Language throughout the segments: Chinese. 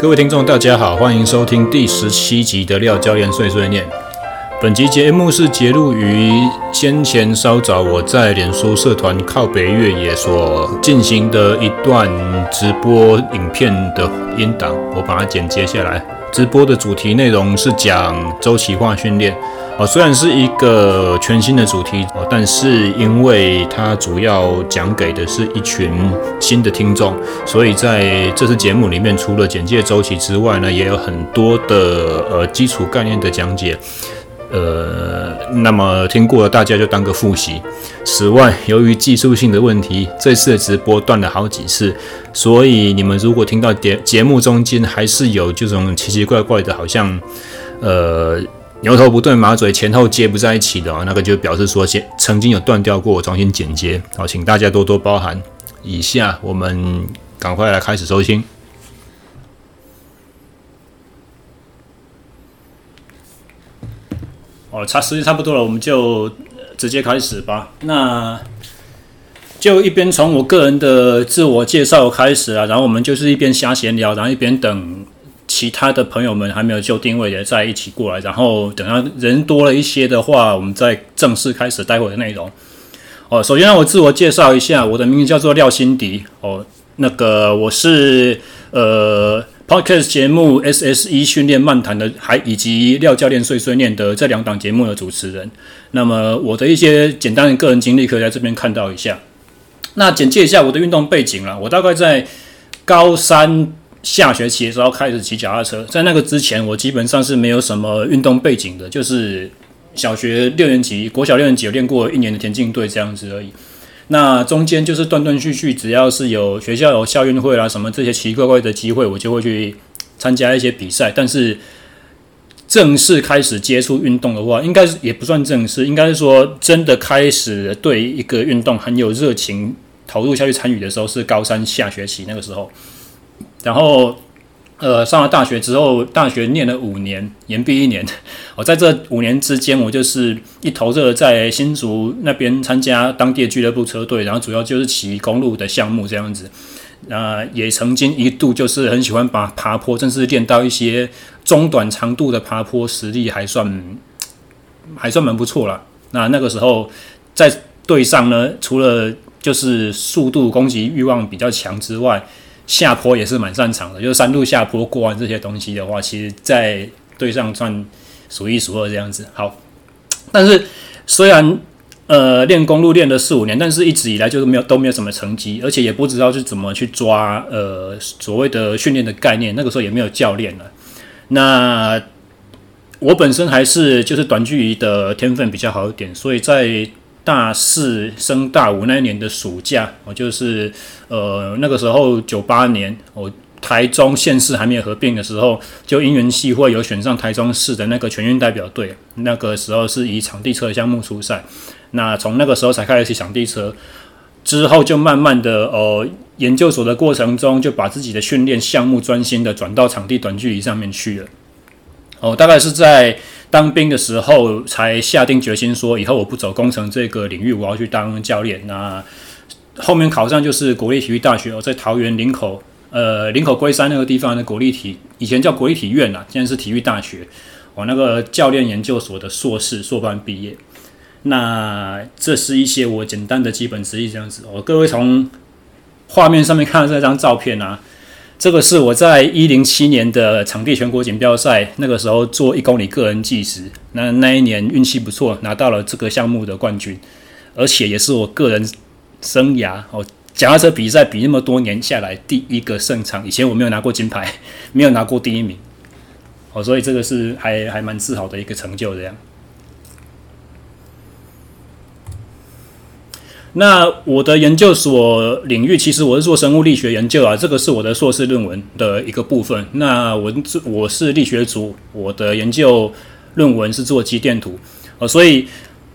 各位听众，大家好，欢迎收听第十七集的廖教练碎碎念。本集节目是节录于先前稍早我在脸书社团靠北越野所进行的一段直播影片的音档，我把它剪接下来。直播的主题内容是讲周期化训练。哦，虽然是一个全新的主题哦，但是因为它主要讲给的是一群新的听众，所以在这次节目里面，除了简介周期之外呢，也有很多的呃基础概念的讲解。呃，那么听过了，大家就当个复习。此外，由于技术性的问题，这次的直播断了好几次，所以你们如果听到节节目中间还是有这种奇奇怪怪的，好像呃。牛头不对马嘴，前后接不在一起的啊，那个就表示说，先曾经有断掉过，我重新剪接，好，请大家多多包涵。以下我们赶快来开始收听。哦，差时间差不多了，我们就直接开始吧。那就一边从我个人的自我介绍开始啊，然后我们就是一边瞎闲聊，然后一边等。其他的朋友们还没有就定位的在一起过来，然后等到人多了一些的话，我们再正式开始待会的内容。哦，首先让我自我介绍一下，我的名字叫做廖心迪。哦，那个我是呃 Podcast 节目 SSE 训练漫谈的，还以及廖教练碎碎念的这两档节目的主持人。那么我的一些简单的个人经历可以在这边看到一下。那简介一下我的运动背景啦，我大概在高三。下学期的时候开始骑脚踏车，在那个之前，我基本上是没有什么运动背景的，就是小学六年级、国小六年级有练过一年的田径队这样子而已。那中间就是断断续续，只要是有学校有校运会啦什么这些奇奇怪怪的机会，我就会去参加一些比赛。但是正式开始接触运动的话，应该也不算正式，应该是说真的开始对一个运动很有热情，投入下去参与的时候，是高三下学期那个时候。然后，呃，上了大学之后，大学念了五年，延毕一年。我在这五年之间，我就是一头热在新竹那边参加当地的俱乐部车队，然后主要就是骑公路的项目这样子。那也曾经一度就是很喜欢把爬坡，正式练到一些中短长度的爬坡，实力还算 还算蛮不错了。那那个时候在队上呢，除了就是速度、攻击欲望比较强之外，下坡也是蛮擅长的，就是山路下坡过弯这些东西的话，其实在队上算数一数二这样子。好，但是虽然呃练公路练了四五年，但是一直以来就是没有都没有什么成绩，而且也不知道是怎么去抓呃所谓的训练的概念。那个时候也没有教练了。那我本身还是就是短距离的天分比较好一点，所以在。大四升大五那一年的暑假，我就是呃那个时候九八年，我台中县市还没有合并的时候，就因缘际会有选上台中市的那个全运代表队。那个时候是以场地车的项目出赛，那从那个时候才开始骑场地车，之后就慢慢的呃研究所的过程中，就把自己的训练项目专心的转到场地短距离上面去了。哦，大概是在。当兵的时候才下定决心说，以后我不走工程这个领域，我要去当教练。那后面考上就是国立体育大学，我在桃园林口，呃，林口龟山那个地方的国立体，以前叫国立体院呐，现在是体育大学。我那个教练研究所的硕士硕班毕业。那这是一些我简单的基本资历这样子。哦，各位从画面上面看这张照片啊。这个是我在一零七年的场地全国锦标赛，那个时候做一公里个人计时，那那一年运气不错，拿到了这个项目的冠军，而且也是我个人生涯哦，脚踏车比赛比那么多年下来第一个胜场。以前我没有拿过金牌，没有拿过第一名，哦，所以这个是还还蛮自豪的一个成就这样。那我的研究所领域，其实我是做生物力学研究啊，这个是我的硕士论文的一个部分。那我我是力学组，我的研究论文是做肌电图，呃，所以。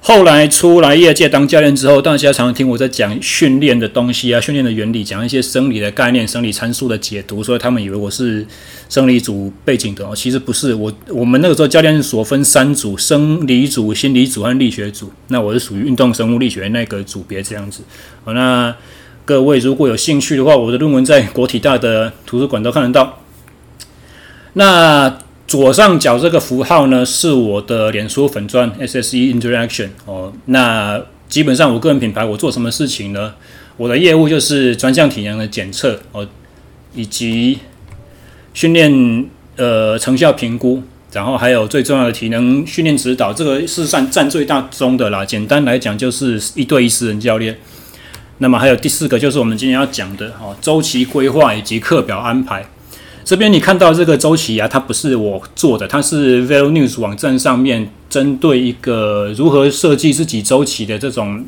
后来出来业界当教练之后，大家常常听我在讲训练的东西啊，训练的原理，讲一些生理的概念、生理参数的解读，所以他们以为我是生理组背景的哦。其实不是，我我们那个时候教练所分三组：生理组、心理组和力学组。那我是属于运动生物力学那个组别这样子。好，那各位如果有兴趣的话，我的论文在国体大的图书馆都看得到。那左上角这个符号呢，是我的脸书粉砖 SSE Interaction 哦。那基本上我个人品牌，我做什么事情呢？我的业务就是专项体能的检测哦，以及训练呃成效评估，然后还有最重要的体能训练指导，这个是算占最大宗的啦。简单来讲，就是一对一私人教练。那么还有第四个，就是我们今天要讲的哦，周期规划以及课表安排。这边你看到这个周期啊，它不是我做的，它是 Velo News 网站上面针对一个如何设计自己周期的这种，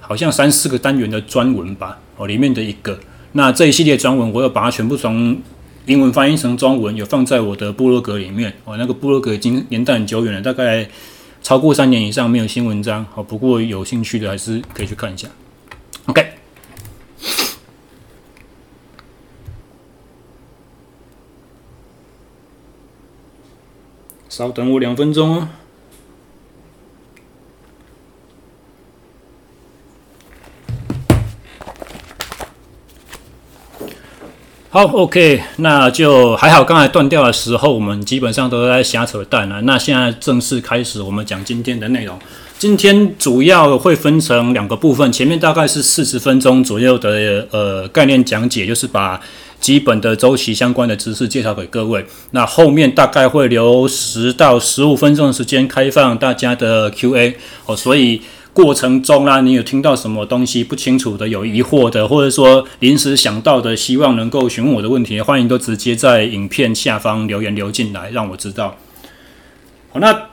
好像三四个单元的专文吧，哦，里面的一个。那这一系列专文，我有把它全部从英文翻译成中文，有放在我的部落格里面。哦，那个部落格已经年代很久远了，大概超过三年以上没有新文章。哦，不过有兴趣的还是可以去看一下。OK，稍等我两分钟哦。好，OK，那就还好。刚才断掉的时候，我们基本上都在瞎扯淡了。那现在正式开始，我们讲今天的内容。今天主要会分成两个部分，前面大概是四十分钟左右的呃概念讲解，就是把基本的周期相关的知识介绍给各位。那后面大概会留十到十五分钟的时间开放大家的 Q&A 哦，所以过程中啦，你有听到什么东西不清楚的、有疑惑的，或者说临时想到的，希望能够询问我的问题，欢迎都直接在影片下方留言留进来，让我知道。好，那。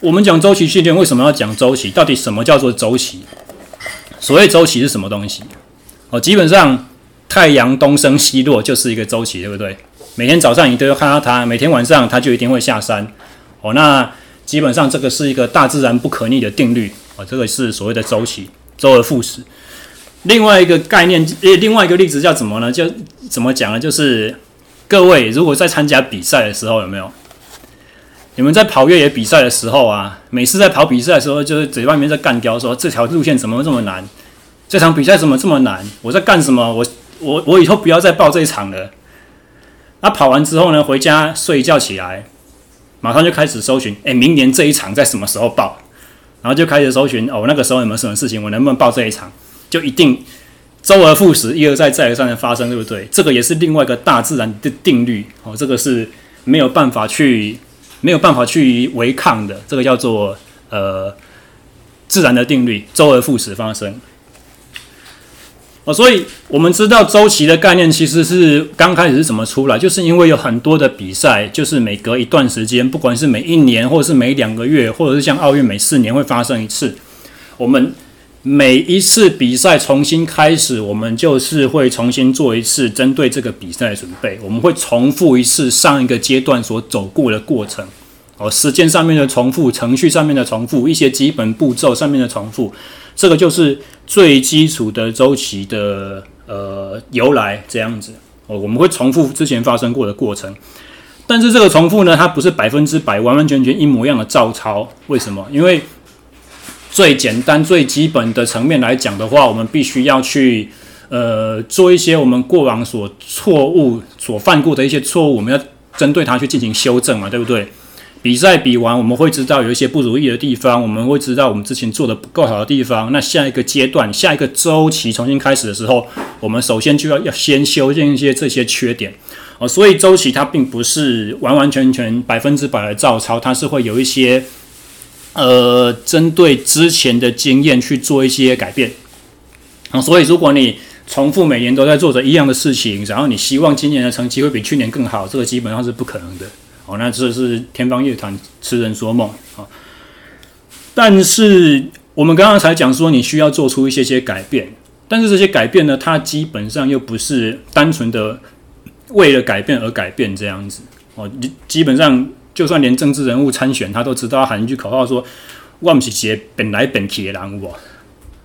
我们讲周期训练，为什么要讲周期？到底什么叫做周期？所谓周期是什么东西？哦，基本上太阳东升西落就是一个周期，对不对？每天早上你都要看到它，每天晚上它就一定会下山。哦，那基本上这个是一个大自然不可逆的定律。哦，这个是所谓的周期，周而复始。另外一个概念，另外一个例子叫什么呢？就怎么讲呢？就是各位如果在参加比赛的时候，有没有？你们在跑越野比赛的时候啊，每次在跑比赛的时候，就是嘴外面在干叼说，这条路线怎么这么难？这场比赛怎么这么难？我在干什么？我我我以后不要再报这一场了。那跑完之后呢，回家睡一觉起来，马上就开始搜寻，哎，明年这一场在什么时候报？然后就开始搜寻，哦，那个时候有没有什么事情？我能不能报这一场？就一定周而复始，一而再，再而三的发生，对不对？这个也是另外一个大自然的定律哦，这个是没有办法去。没有办法去违抗的，这个叫做呃自然的定律，周而复始发生。哦，所以我们知道周期的概念其实是刚开始是怎么出来，就是因为有很多的比赛，就是每隔一段时间，不管是每一年，或者是每两个月，或者是像奥运每四年会发生一次，我们。每一次比赛重新开始，我们就是会重新做一次针对这个比赛的准备。我们会重复一次上一个阶段所走过的过程，哦，时间上面的重复，程序上面的重复，一些基本步骤上面的重复，这个就是最基础的周期的呃由来。这样子哦，我们会重复之前发生过的过程，但是这个重复呢，它不是百分之百完完全全一模一样的照抄。为什么？因为最简单、最基本的层面来讲的话，我们必须要去呃做一些我们过往所错误、所犯过的一些错误，我们要针对它去进行修正嘛，对不对？比赛比完，我们会知道有一些不如意的地方，我们会知道我们之前做的不够好的地方。那下一个阶段、下一个周期重新开始的时候，我们首先就要要先修正一些这些缺点哦。所以周期它并不是完完全全百分之百的照抄，它是会有一些。呃，针对之前的经验去做一些改变，啊，所以如果你重复每年都在做着一样的事情，然后你希望今年的成绩会比去年更好，这个基本上是不可能的。哦，那这是天方夜谭，痴人说梦啊。但是我们刚刚才讲说，你需要做出一些些改变，但是这些改变呢，它基本上又不是单纯的为了改变而改变这样子。哦，基本上。就算连政治人物参选，他都知道喊一句口号说：“我不是些本来本体的人物。”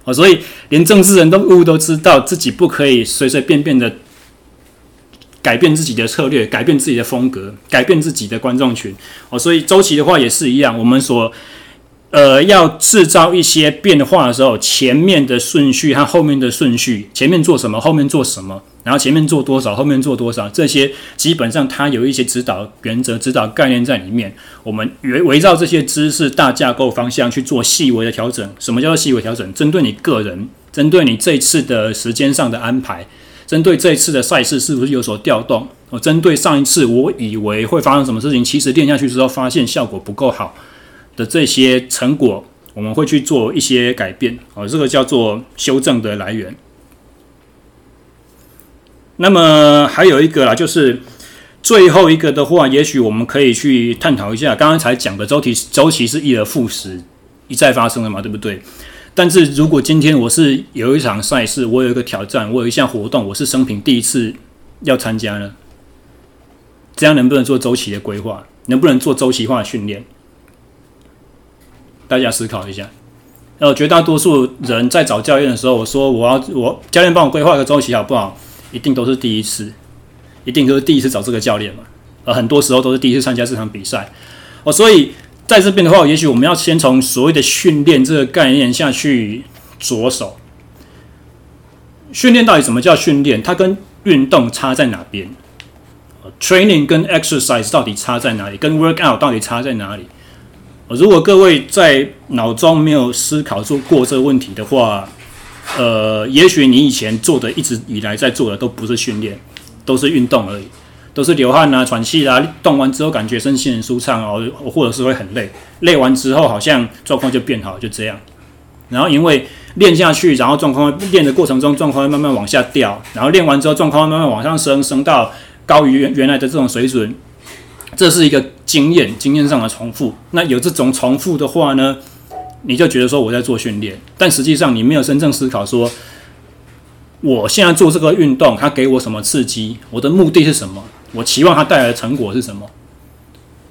哦，所以连政治人物都知道自己不可以随随便便的改变自己的策略，改变自己的风格，改变自己的观众群。哦，所以周期的话也是一样，我们所呃，要制造一些变化的时候，前面的顺序和后面的顺序，前面做什么，后面做什么，然后前面做多少，后面做多少，这些基本上它有一些指导原则、指导概念在里面。我们围围绕这些知识大架构方向去做细微的调整。什么叫做细微调整？针对你个人，针对你这次的时间上的安排，针对这一次的赛事是不是有所调动？我针对上一次我以为会发生什么事情，其实练下去之后发现效果不够好。的这些成果，我们会去做一些改变，哦，这个叫做修正的来源。那么还有一个啦，就是最后一个的话，也许我们可以去探讨一下，刚刚才讲的周期，周期是一而复始，一再发生的嘛，对不对？但是如果今天我是有一场赛事，我有一个挑战，我有一项活动，我是生平第一次要参加呢，这样能不能做周期的规划？能不能做周期化的训练？大家思考一下，呃，绝大多数人在找教练的时候，我说我要我教练帮我规划一个周期好不好？一定都是第一次，一定都是第一次找这个教练嘛。呃，很多时候都是第一次参加这场比赛，哦，所以在这边的话，也许我们要先从所谓的训练这个概念下去着手。训练到底什么叫训练？它跟运动差在哪边？Training 跟 exercise 到底差在哪里？跟 workout 到底差在哪里？如果各位在脑中没有思考做过这个问题的话，呃，也许你以前做的一直以来在做的都不是训练，都是运动而已，都是流汗啊、喘气啊，动完之后感觉身心很舒畅哦，或者是会很累，累完之后好像状况就变好，就这样。然后因为练下去，然后状况练的过程中状况会慢慢往下掉，然后练完之后状况会慢慢往上升，升到高于原原来的这种水准。这是一个经验，经验上的重复。那有这种重复的话呢，你就觉得说我在做训练，但实际上你没有真正思考说，我现在做这个运动，它给我什么刺激？我的目的是什么？我期望它带来的成果是什么？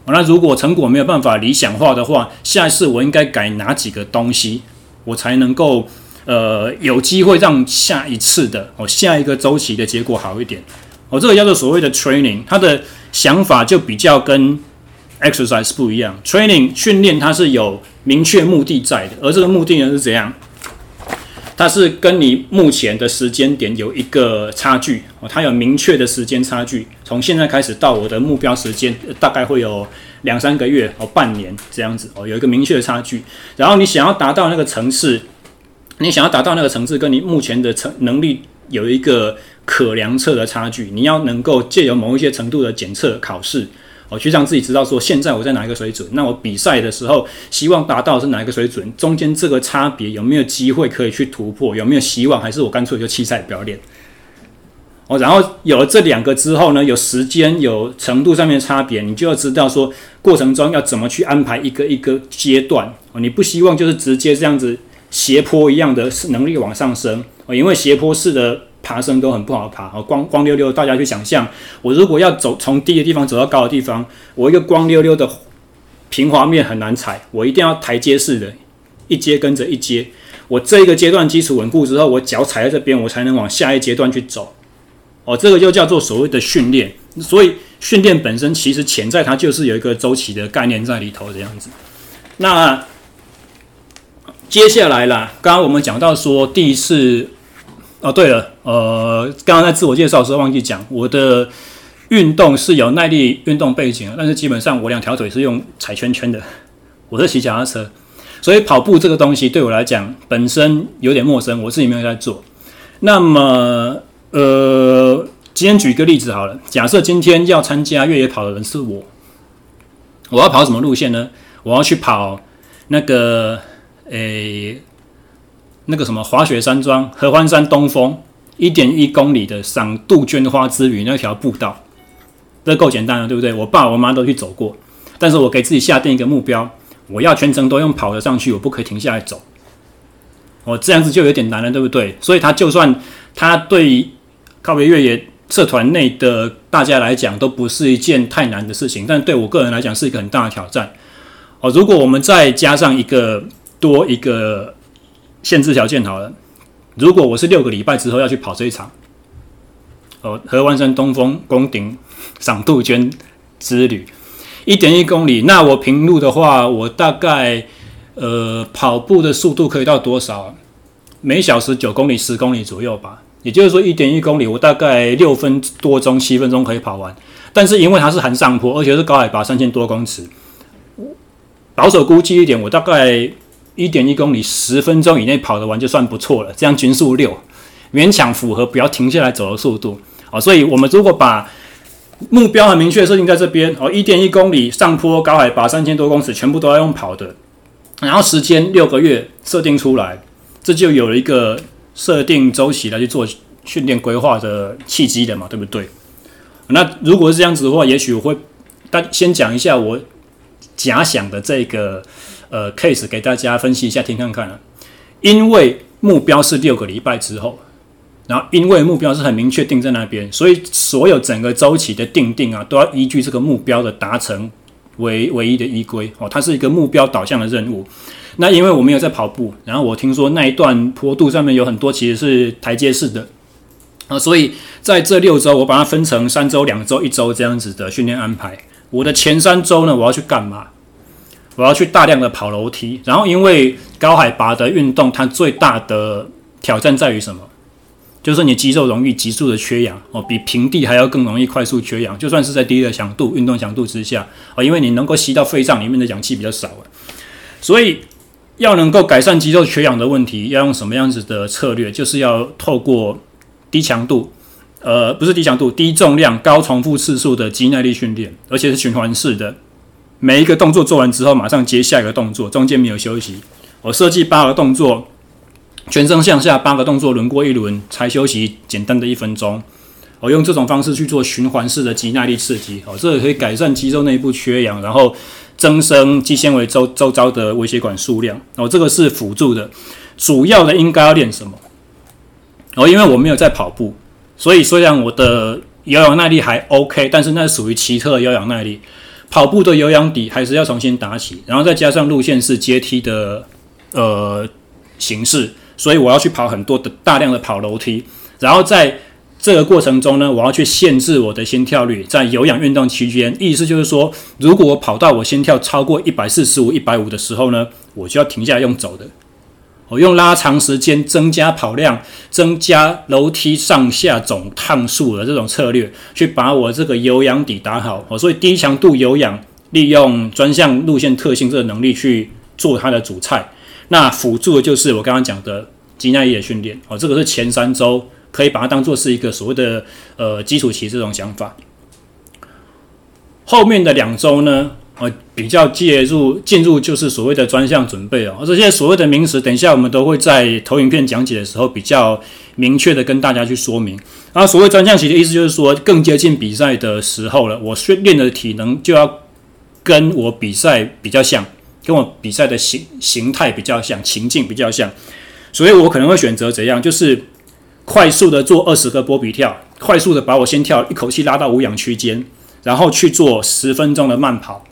那如果成果没有办法理想化的话，下一次我应该改哪几个东西，我才能够呃有机会让下一次的哦下一个周期的结果好一点？哦，这个叫做所谓的 training，它的。想法就比较跟 exercise 不一样，training 训练它是有明确目的在的，而这个目的呢是怎样？它是跟你目前的时间点有一个差距哦，它有明确的时间差距，从现在开始到我的目标时间大概会有两三个月哦，半年这样子哦，有一个明确的差距。然后你想要达到那个层次，你想要达到那个层次，跟你目前的成能力有一个。可量测的差距，你要能够借由某一些程度的检测考试，哦，去让自己知道说现在我在哪一个水准。那我比赛的时候，希望达到是哪一个水准？中间这个差别有没有机会可以去突破？有没有希望？还是我干脆就弃赛不要练？然后有了这两个之后呢，有时间有程度上面的差别，你就要知道说过程中要怎么去安排一个一个阶段。哦，你不希望就是直接这样子斜坡一样的能力往上升，哦，因为斜坡式的。爬升都很不好爬，光光溜溜，大家去想象，我如果要走从低的地方走到高的地方，我一个光溜溜的平滑面很难踩，我一定要台阶式的，一阶跟着一阶，我这一个阶段基础稳固之后，我脚踩在这边，我才能往下一阶段去走。哦，这个就叫做所谓的训练。所以训练本身其实潜在它就是有一个周期的概念在里头这样子。那接下来啦，刚刚我们讲到说第一次。哦，对了，呃，刚刚在自我介绍的时候忘记讲，我的运动是有耐力运动背景，但是基本上我两条腿是用踩圈圈的，我是骑脚踏车，所以跑步这个东西对我来讲本身有点陌生，我自己没有在做。那么，呃，今天举一个例子好了，假设今天要参加越野跑的人是我，我要跑什么路线呢？我要去跑那个，诶。那个什么滑雪山庄合欢山东峰一点一公里的赏杜鹃花之旅那条步道，这够简单了，对不对？我爸我妈都去走过，但是我给自己下定一个目标，我要全程都用跑的上去，我不可以停下来走。我，这样子就有点难了，对不对？所以他就算他对告别越野社团内的大家来讲都不是一件太难的事情，但对我个人来讲是一个很大的挑战。哦，如果我们再加上一个多一个。限制条件好了，如果我是六个礼拜之后要去跑这一场，哦，合欢山东峰宫顶赏杜鹃之旅，一点一公里，那我平路的话，我大概呃，跑步的速度可以到多少？每小时九公里、十公里左右吧。也就是说，一点一公里，我大概六分多钟、七分钟可以跑完。但是因为它是含上坡，而且是高海拔三千多公尺，保守估计一点，我大概一点一公里十分钟以内跑得完就算不错了。这样均速六，勉强符合不要停下来走的速度。好，所以我们如果把目标很明确设定在这边，哦，一点一公里上坡高海拔三千多公尺，全部都要用跑的，然后时间六个月设定出来，这就有了一个。设定周期来去做训练规划的契机的嘛，对不对？那如果是这样子的话，也许我会，但先讲一下我假想的这个呃 case 给大家分析一下，听看看啊。因为目标是六个礼拜之后，然后因为目标是很明确定在那边，所以所有整个周期的定定啊，都要依据这个目标的达成为唯一的依归哦，它是一个目标导向的任务。那因为我没有在跑步，然后我听说那一段坡度上面有很多其实是台阶式的啊，所以在这六周我把它分成三周、两周、一周这样子的训练安排。我的前三周呢，我要去干嘛？我要去大量的跑楼梯，然后因为高海拔的运动，它最大的挑战在于什么？就是你肌肉容易急速的缺氧哦，比平地还要更容易快速缺氧。就算是在低的强度运动强度之下啊，因为你能够吸到肺脏里面的氧气比较少，所以。要能够改善肌肉缺氧的问题，要用什么样子的策略？就是要透过低强度，呃，不是低强度，低重量、高重复次数的肌耐力训练，而且是循环式的。每一个动作做完之后，马上接下一个动作，中间没有休息。我设计八个动作，全身向下八个动作轮过一轮，才休息简单的一分钟。我用这种方式去做循环式的肌耐力刺激，哦，这个可以改善肌肉内部缺氧，然后。增生肌纤维周周遭的微血管数量哦，这个是辅助的，主要的应该要练什么？哦，因为我没有在跑步，所以虽然我的有氧耐力还 OK，但是那属于奇特的有氧耐力。跑步的有氧底还是要重新打起，然后再加上路线是阶梯的呃形式，所以我要去跑很多的大量的跑楼梯，然后在。这个过程中呢，我要去限制我的心跳率，在有氧运动期间，意思就是说，如果我跑到我心跳超过一百四十五、一百五的时候呢，我就要停下来用走的。我用拉长时间、增加跑量、增加楼梯上下总趟数的这种策略，去把我这个有氧底打好。哦，所以低强度有氧，利用专项路线特性这个能力去做它的主菜。那辅助的就是我刚刚讲的肌耐力的训练。哦，这个是前三周。可以把它当做是一个所谓的呃基础期这种想法。后面的两周呢，呃，比较介入进入就是所谓的专项准备哦。这些所谓的名词，等一下我们都会在投影片讲解的时候比较明确的跟大家去说明。啊，所谓专项期的意思就是说，更接近比赛的时候了，我训练的体能就要跟我比赛比较像，跟我比赛的形形态比较像，情境比较像，所以我可能会选择怎样，就是。快速的做二十个波比跳，快速的把我心跳一口气拉到无氧区间，然后去做十分钟的慢跑，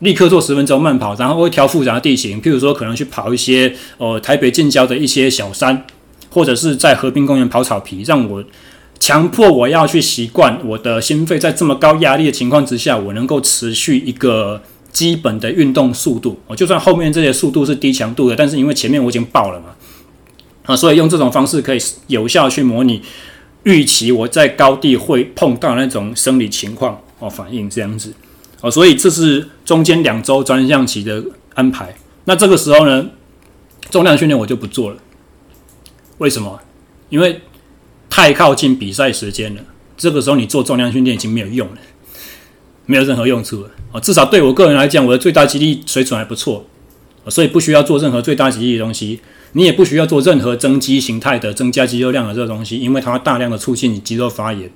立刻做十分钟慢跑，然后会挑复杂的地形，譬如说可能去跑一些呃台北近郊的一些小山，或者是在河滨公园跑草皮，让我强迫我要去习惯我的心肺在这么高压力的情况之下，我能够持续一个基本的运动速度。我就算后面这些速度是低强度的，但是因为前面我已经爆了嘛。啊，所以用这种方式可以有效去模拟预期我在高地会碰到那种生理情况哦，反应这样子哦，所以这是中间两周专项期的安排。那这个时候呢，重量训练我就不做了。为什么？因为太靠近比赛时间了。这个时候你做重量训练已经没有用了，没有任何用处啊。至少对我个人来讲，我的最大肌力水准还不错，所以不需要做任何最大肌力的东西。你也不需要做任何增肌形态的增加肌肉量的这个东西，因为它会大量的促进你肌肉发炎，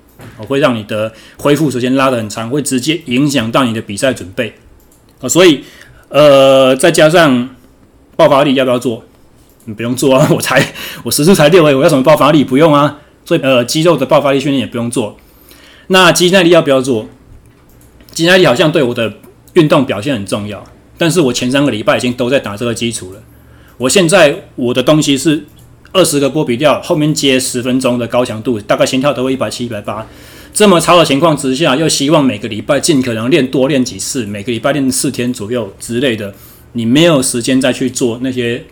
会让你的恢复时间拉得很长，会直接影响到你的比赛准备。啊，所以呃，再加上爆发力要不要做？你不用做啊，我才我时速才六位，我要什么爆发力？不用啊。所以呃，肌肉的爆发力训练也不用做。那肌耐力要不要做？肌耐力好像对我的运动表现很重要，但是我前三个礼拜已经都在打这个基础了。我现在我的东西是二十个波比跳，后面接十分钟的高强度，大概心跳都会一百七、一百八。这么超的情况之下，又希望每个礼拜尽可能练多练几次，每个礼拜练四天左右之类的。你没有时间再去做那些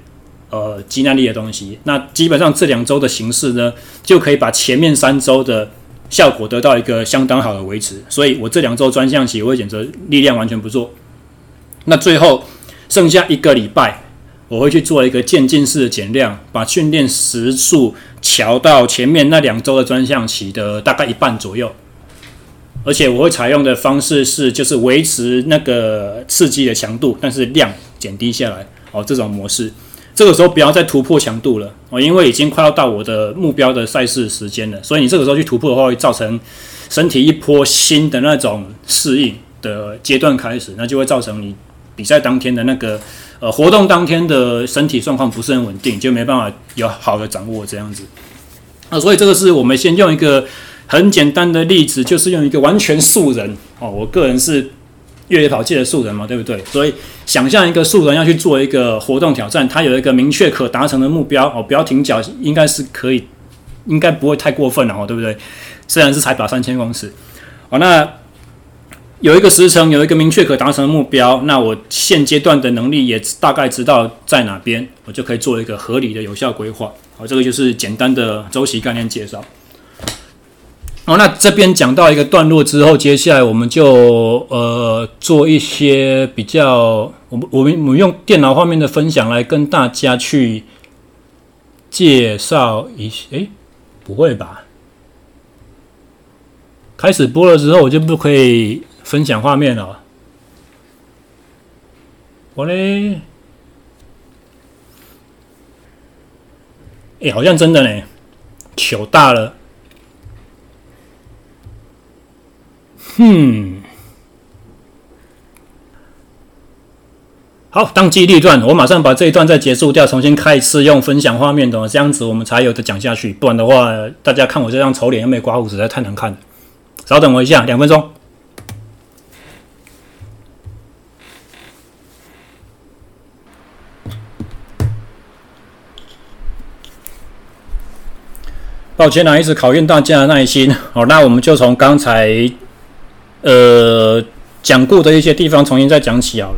呃肌耐力的东西。那基本上这两周的形式呢，就可以把前面三周的效果得到一个相当好的维持。所以我这两周专项期我会选择力量完全不做。那最后剩下一个礼拜，我会去做一个渐进式的减量，把训练时数调到前面那两周的专项期的大概一半左右。而且我会采用的方式是，就是维持那个刺激的强度，但是量减低下来哦。这种模式，这个时候不要再突破强度了哦，因为已经快要到我的目标的赛事时间了。所以你这个时候去突破的话，会造成身体一波新的那种适应的阶段开始，那就会造成你比赛当天的那个呃活动当天的身体状况不是很稳定，就没办法有好的掌握这样子。那所以这个是我们先用一个。很简单的例子，就是用一个完全素人哦，我个人是越野跑界的素人嘛，对不对？所以想象一个素人要去做一个活动挑战，他有一个明确可达成的目标哦，不要停脚，应该是可以，应该不会太过分了哦，对不对？虽然是才跑三千公尺，哦，那有一个时程，有一个明确可达成的目标，那我现阶段的能力也大概知道在哪边，我就可以做一个合理的有效规划。好，这个就是简单的周期概念介绍。好，那这边讲到一个段落之后，接下来我们就呃做一些比较，我们我们我们用电脑画面的分享来跟大家去介绍一些。诶，不会吧？开始播了之后，我就不可以分享画面了。我嘞，诶，好像真的呢，糗大了。嗯，好，当机立断，我马上把这一段再结束掉，重新开一次用分享画面的，这样子我们才有的讲下去。不然的话，大家看我这张丑脸又没刮胡子，实在太难看了。稍等我一下，两分钟。抱歉啊，一直考验大家的耐心。好，那我们就从刚才。呃，讲过的一些地方重新再讲起好了。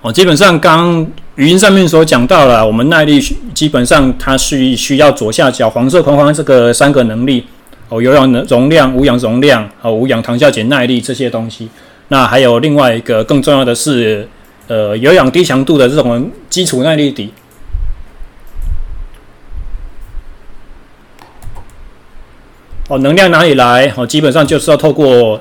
哦，基本上刚语音上面所讲到了，我们耐力基本上它是需要左下角黄色框框这个三个能力哦，有氧能容量、无氧容量和无氧糖酵解耐力这些东西。那还有另外一个更重要的是，呃，有氧低强度的这种基础耐力底。哦，能量哪里来？哦，基本上就是要透过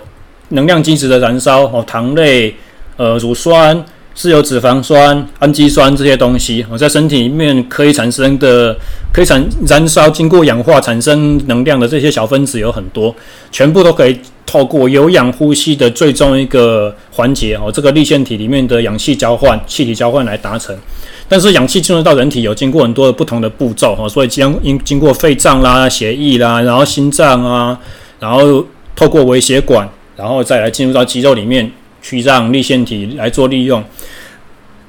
能量基质的燃烧哦，糖类、呃，乳酸、自由脂肪酸、氨基酸这些东西，哦，在身体里面可以产生的、可以产燃烧、经过氧化产生能量的这些小分子有很多，全部都可以透过有氧呼吸的最终一个环节哦，这个粒线体里面的氧气交换、气体交换来达成。但是氧气进入到人体有经过很多的不同的步骤哈，所以将经经过肺脏啦、血液啦，然后心脏啊，然后透过微血管，然后再来进入到肌肉里面去让粒线体来做利用，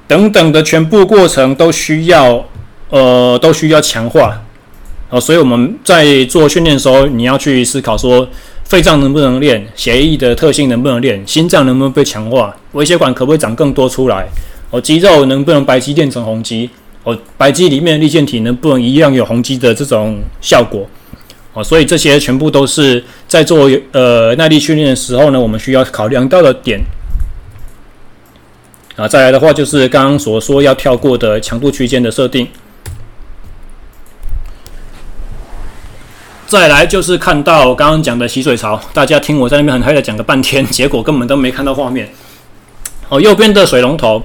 等等的全部过程都需要呃都需要强化哦，所以我们在做训练的时候，你要去思考说肺脏能不能练，血液的特性能不能练，心脏能不能被强化，微血管可不可以长更多出来。哦，肌肉能不能白肌变成红肌？哦，白肌里面的粒线体能不能一样有红肌的这种效果？哦，所以这些全部都是在做呃耐力训练的时候呢，我们需要考量到的点。啊，再来的话就是刚刚所说要跳过的强度区间的设定。再来就是看到刚刚讲的洗水槽，大家听我在那边很嗨的讲了半天，结果根本都没看到画面。哦，右边的水龙头。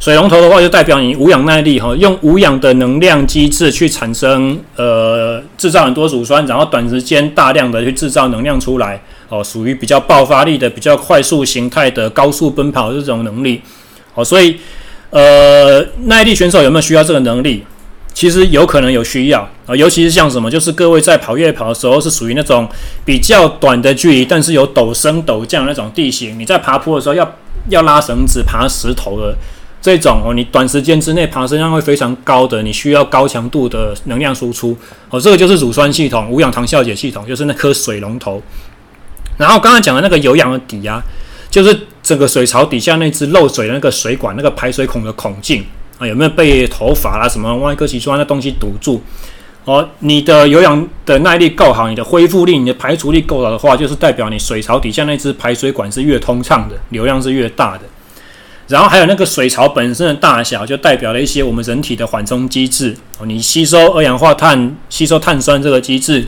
水龙头的话，就代表你无氧耐力哈，用无氧的能量机制去产生呃制造很多乳酸，然后短时间大量的去制造能量出来哦，属于比较爆发力的、比较快速形态的高速奔跑这种能力哦，所以呃耐力选手有没有需要这个能力？其实有可能有需要啊，尤其是像什么，就是各位在跑越野跑的时候是属于那种比较短的距离，但是有陡升陡降那种地形，你在爬坡的时候要要拉绳子爬石头的。这种哦，你短时间之内爬升量会非常高的，你需要高强度的能量输出哦，这个就是乳酸系统、无氧糖酵解系统，就是那颗水龙头。然后刚才讲的那个有氧的底压，就是整个水槽底下那只漏水的那个水管那个排水孔的孔径啊，有没有被头发啊什么万一科奇酸的东西堵住？哦，你的有氧的耐力够好，你的恢复力、你的排除力够好的话，就是代表你水槽底下那只排水管是越通畅的，流量是越大的。然后还有那个水槽本身的大小，就代表了一些我们人体的缓冲机制。哦，你吸收二氧化碳、吸收碳酸这个机制，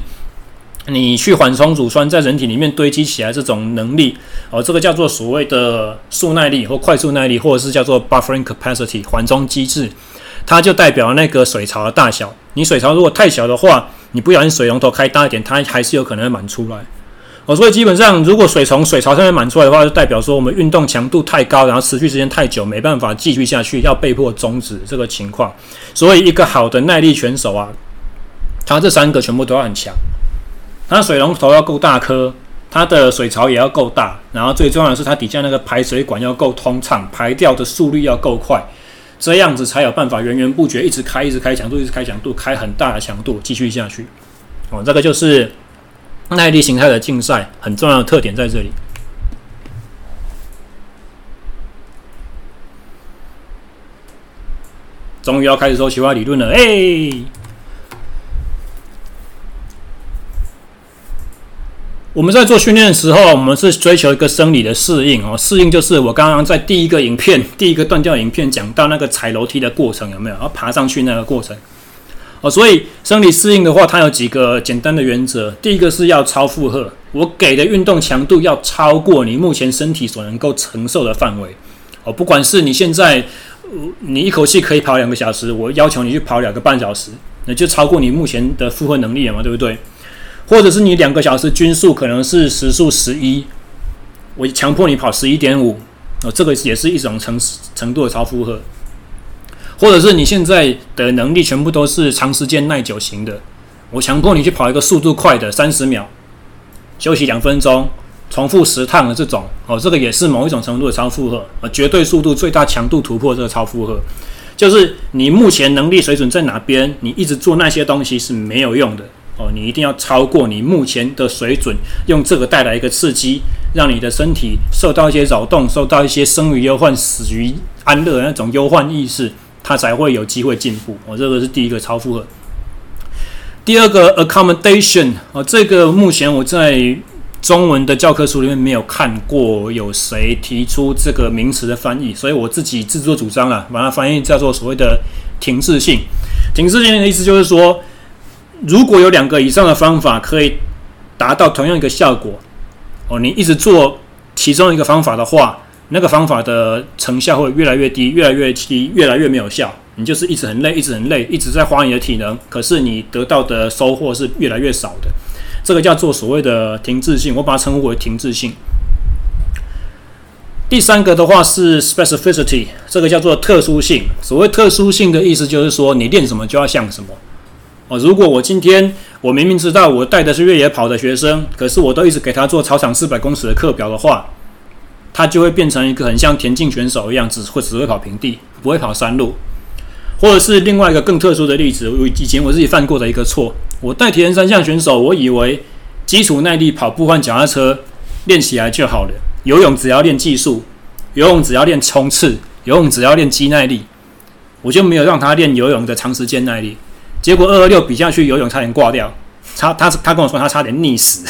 你去缓冲乳酸在人体里面堆积起来这种能力，哦，这个叫做所谓的速耐力或快速耐力，或者是叫做 buffering capacity 缓冲机制。它就代表那个水槽的大小。你水槽如果太小的话，你不小心水龙头开大一点，它还是有可能会满出来。所以基本上，如果水从水槽上面满出来的话，就代表说我们运动强度太高，然后持续时间太久，没办法继续下去，要被迫终止这个情况。所以，一个好的耐力选手啊，他这三个全部都要很强。他水龙头要够大颗，他的水槽也要够大，然后最重要的是，它底下那个排水管要够通畅，排掉的速率要够快。这样子才有办法源源不绝，一直开，一直开强度，一直开强度，开很大的强度，继续下去。哦，这个就是耐力形态的竞赛很重要的特点在这里。终于要开始说企划理论了，哎！我们在做训练的时候，我们是追求一个生理的适应哦。适应就是我刚刚在第一个影片、第一个断掉影片讲到那个踩楼梯的过程，有没有？然后爬上去那个过程哦。所以生理适应的话，它有几个简单的原则。第一个是要超负荷，我给的运动强度要超过你目前身体所能够承受的范围哦。不管是你现在你一口气可以跑两个小时，我要求你去跑两个半小时，那就超过你目前的负荷能力了嘛，对不对？或者是你两个小时均速可能是时速十一，我强迫你跑十一点五，哦，这个也是一种程程度的超负荷。或者是你现在的能力全部都是长时间耐久型的，我强迫你去跑一个速度快的三十秒，休息两分钟，重复十趟的这种，哦，这个也是某一种程度的超负荷，呃，绝对速度最大强度突破这个超负荷，就是你目前能力水准在哪边，你一直做那些东西是没有用的。哦，你一定要超过你目前的水准，用这个带来一个刺激，让你的身体受到一些扰动，受到一些生于忧患、死于安乐的那种忧患意识，它才会有机会进步。哦，这个是第一个超负荷。第二个 accommodation，哦，这个目前我在中文的教科书里面没有看过有谁提出这个名词的翻译，所以我自己自作主张了，把它翻译叫做所谓的停滞性。停滞性的意思就是说。如果有两个以上的方法可以达到同样一个效果，哦，你一直做其中一个方法的话，那个方法的成效会越来越低，越来越低，越来越没有效。你就是一直很累，一直很累，一直在花你的体能，可是你得到的收获是越来越少的。这个叫做所谓的停滞性，我把它称呼为停滞性。第三个的话是 specificity，这个叫做特殊性。所谓特殊性的意思就是说，你练什么就要像什么。哦，如果我今天我明明知道我带的是越野跑的学生，可是我都一直给他做操场四百公尺的课表的话，他就会变成一个很像田径选手一样，只会只会跑平地，不会跑山路。或者是另外一个更特殊的例子，我以前我自己犯过的一个错，我带铁人三项选手，我以为基础耐力跑步换脚踏车练起来就好了，游泳只要练技术，游泳只要练冲刺，游泳只要练肌耐力，我就没有让他练游泳的长时间耐力。结果二二六比下去游泳差点挂掉，他他他跟我说他差点溺死。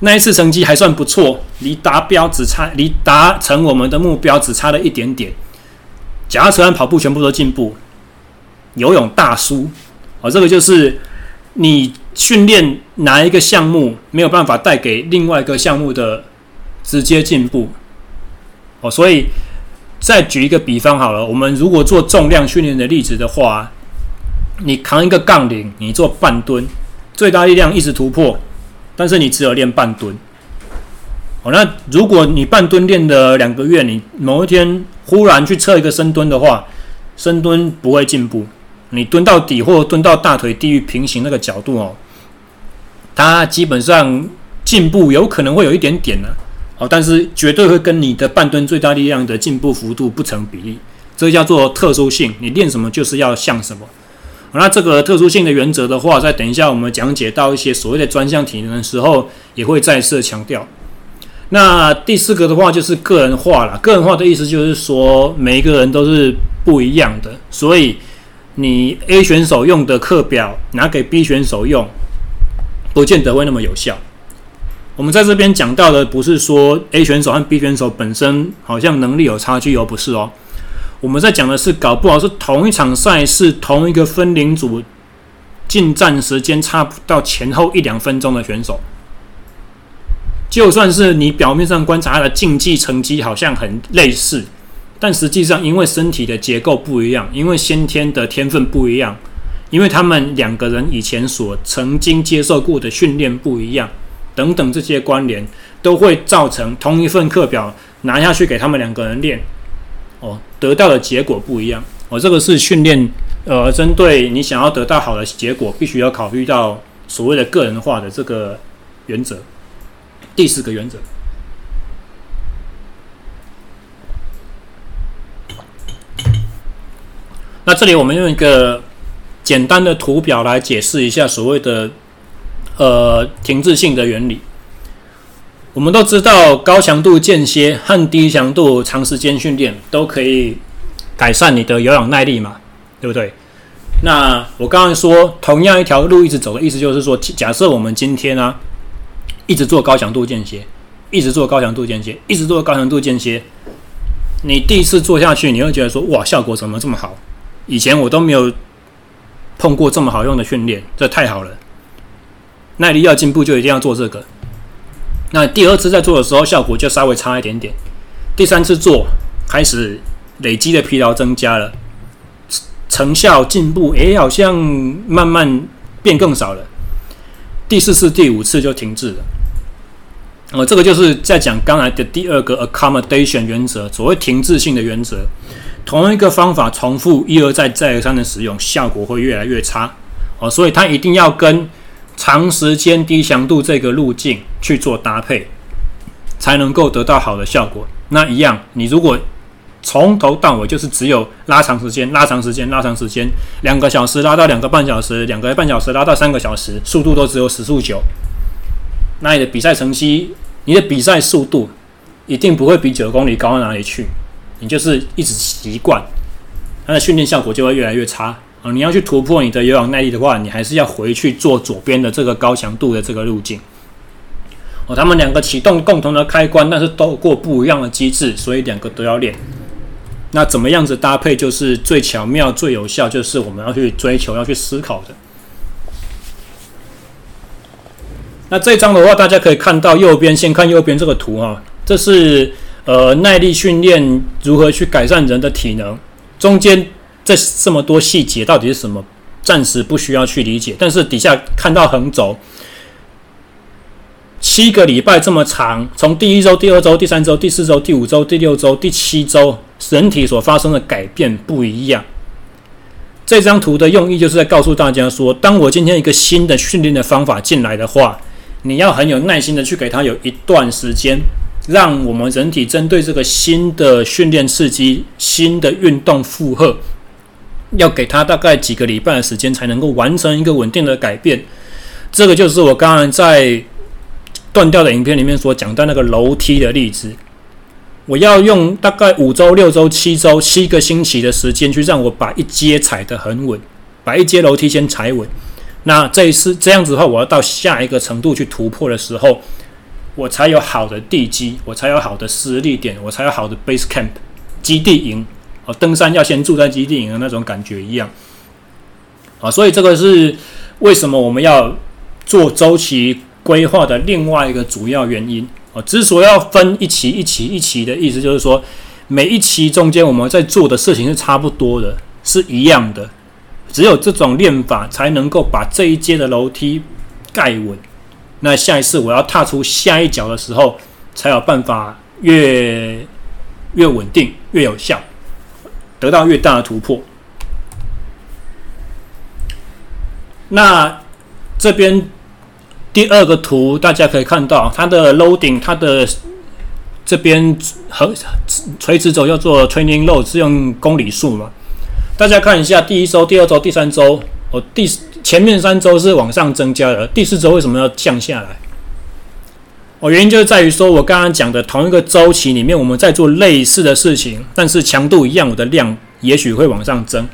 那一次成绩还算不错，离达标只差离达成我们的目标只差了一点点。脚踏车和跑步全部都进步，游泳大输。哦，这个就是你训练哪一个项目没有办法带给另外一个项目的直接进步。哦，所以再举一个比方好了，我们如果做重量训练的例子的话。你扛一个杠铃，你做半蹲，最大力量一直突破，但是你只有练半蹲。好，那如果你半蹲练了两个月，你某一天忽然去测一个深蹲的话，深蹲不会进步。你蹲到底或蹲到大腿低于平行那个角度哦，它基本上进步有可能会有一点点呢。哦，但是绝对会跟你的半蹲最大力量的进步幅度不成比例。这叫做特殊性，你练什么就是要像什么。那这个特殊性的原则的话，在等一下我们讲解到一些所谓的专项体能的时候，也会再次强调。那第四个的话就是个人化了。个人化的意思就是说，每一个人都是不一样的，所以你 A 选手用的课表拿给 B 选手用，不见得会那么有效。我们在这边讲到的不是说 A 选手和 B 选手本身好像能力有差距哦，不是哦。我们在讲的是，搞不好是同一场赛事，同一个分龄组进站时间差不到前后一两分钟的选手。就算是你表面上观察他的竞技成绩好像很类似，但实际上因为身体的结构不一样，因为先天的天分不一样，因为他们两个人以前所曾经接受过的训练不一样，等等这些关联，都会造成同一份课表拿下去给他们两个人练，哦，得到的结果不一样。哦，这个是训练，呃，针对你想要得到好的结果，必须要考虑到所谓的个人化的这个原则。第四个原则，那这里我们用一个简单的图表来解释一下所谓的呃停滞性的原理。我们都知道，高强度间歇和低强度长时间训练都可以改善你的有氧耐力嘛，对不对？那我刚刚说，同样一条路一直走的意思就是说，假设我们今天啊。一直做高强度间歇，一直做高强度间歇，一直做高强度间歇。你第一次做下去，你会觉得说：“哇，效果怎么这么好？以前我都没有碰过这么好用的训练，这太好了！”耐力要进步，就一定要做这个。那第二次在做的时候，效果就稍微差一点点。第三次做，开始累积的疲劳增加了，成效进步，诶，好像慢慢变更少了。第四次、第五次就停滞了。哦，这个就是在讲刚才的第二个 accommodation 原则，所谓停滞性的原则。同一个方法重复一而再、再而三的使用，效果会越来越差。哦，所以它一定要跟长时间低强度这个路径去做搭配，才能够得到好的效果。那一样，你如果从头到尾就是只有拉长时间、拉长时间、拉长时间，两个小时拉到两个半小时，两个半小时拉到三个小时，速度都只有时速九。那你的比赛成绩，你的比赛速度一定不会比九公里高到哪里去。你就是一直习惯，它的训练效果就会越来越差啊！你要去突破你的有氧耐力的话，你还是要回去做左边的这个高强度的这个路径。哦，他们两个启动共同的开关，但是透过不一样的机制，所以两个都要练。那怎么样子搭配就是最巧妙、最有效，就是我们要去追求、要去思考的。那这张的话，大家可以看到右边，先看右边这个图哈，这是呃耐力训练如何去改善人的体能。中间这这么多细节到底是什么？暂时不需要去理解。但是底下看到横轴。七个礼拜这么长，从第一周、第二周、第三周、第四周、第五周、第六周、第七周，人体所发生的改变不一样。这张图的用意就是在告诉大家说，当我今天一个新的训练的方法进来的话，你要很有耐心的去给它有一段时间，让我们人体针对这个新的训练刺激、新的运动负荷，要给他大概几个礼拜的时间，才能够完成一个稳定的改变。这个就是我刚刚在。断掉的影片里面所讲到那个楼梯的例子，我要用大概五周、六周、七周、七个星期的时间去让我把一阶踩得很稳，把一阶楼梯先踩稳。那这一次这样子的话，我要到下一个程度去突破的时候，我才有好的地基，我才有好的施力点，我才有好的 base camp 基地营。哦，登山要先住在基地营的那种感觉一样。啊，所以这个是为什么我们要做周期规划的另外一个主要原因啊，之所以要分一期一期一期的意思，就是说每一期中间我们在做的事情是差不多的，是一样的。只有这种练法才能够把这一阶的楼梯盖稳。那下一次我要踏出下一脚的时候，才有办法越越稳定、越有效，得到越大的突破。那这边。第二个图，大家可以看到它的 loading，它的这边横垂直轴叫做 training load，是用公里数嘛？大家看一下，第一周、第二周、第三周，哦，第前面三周是往上增加的，第四周为什么要降下来？哦，原因就是在于说，我刚刚讲的同一个周期里面，我们在做类似的事情，但是强度一样，我的量也许会往上增，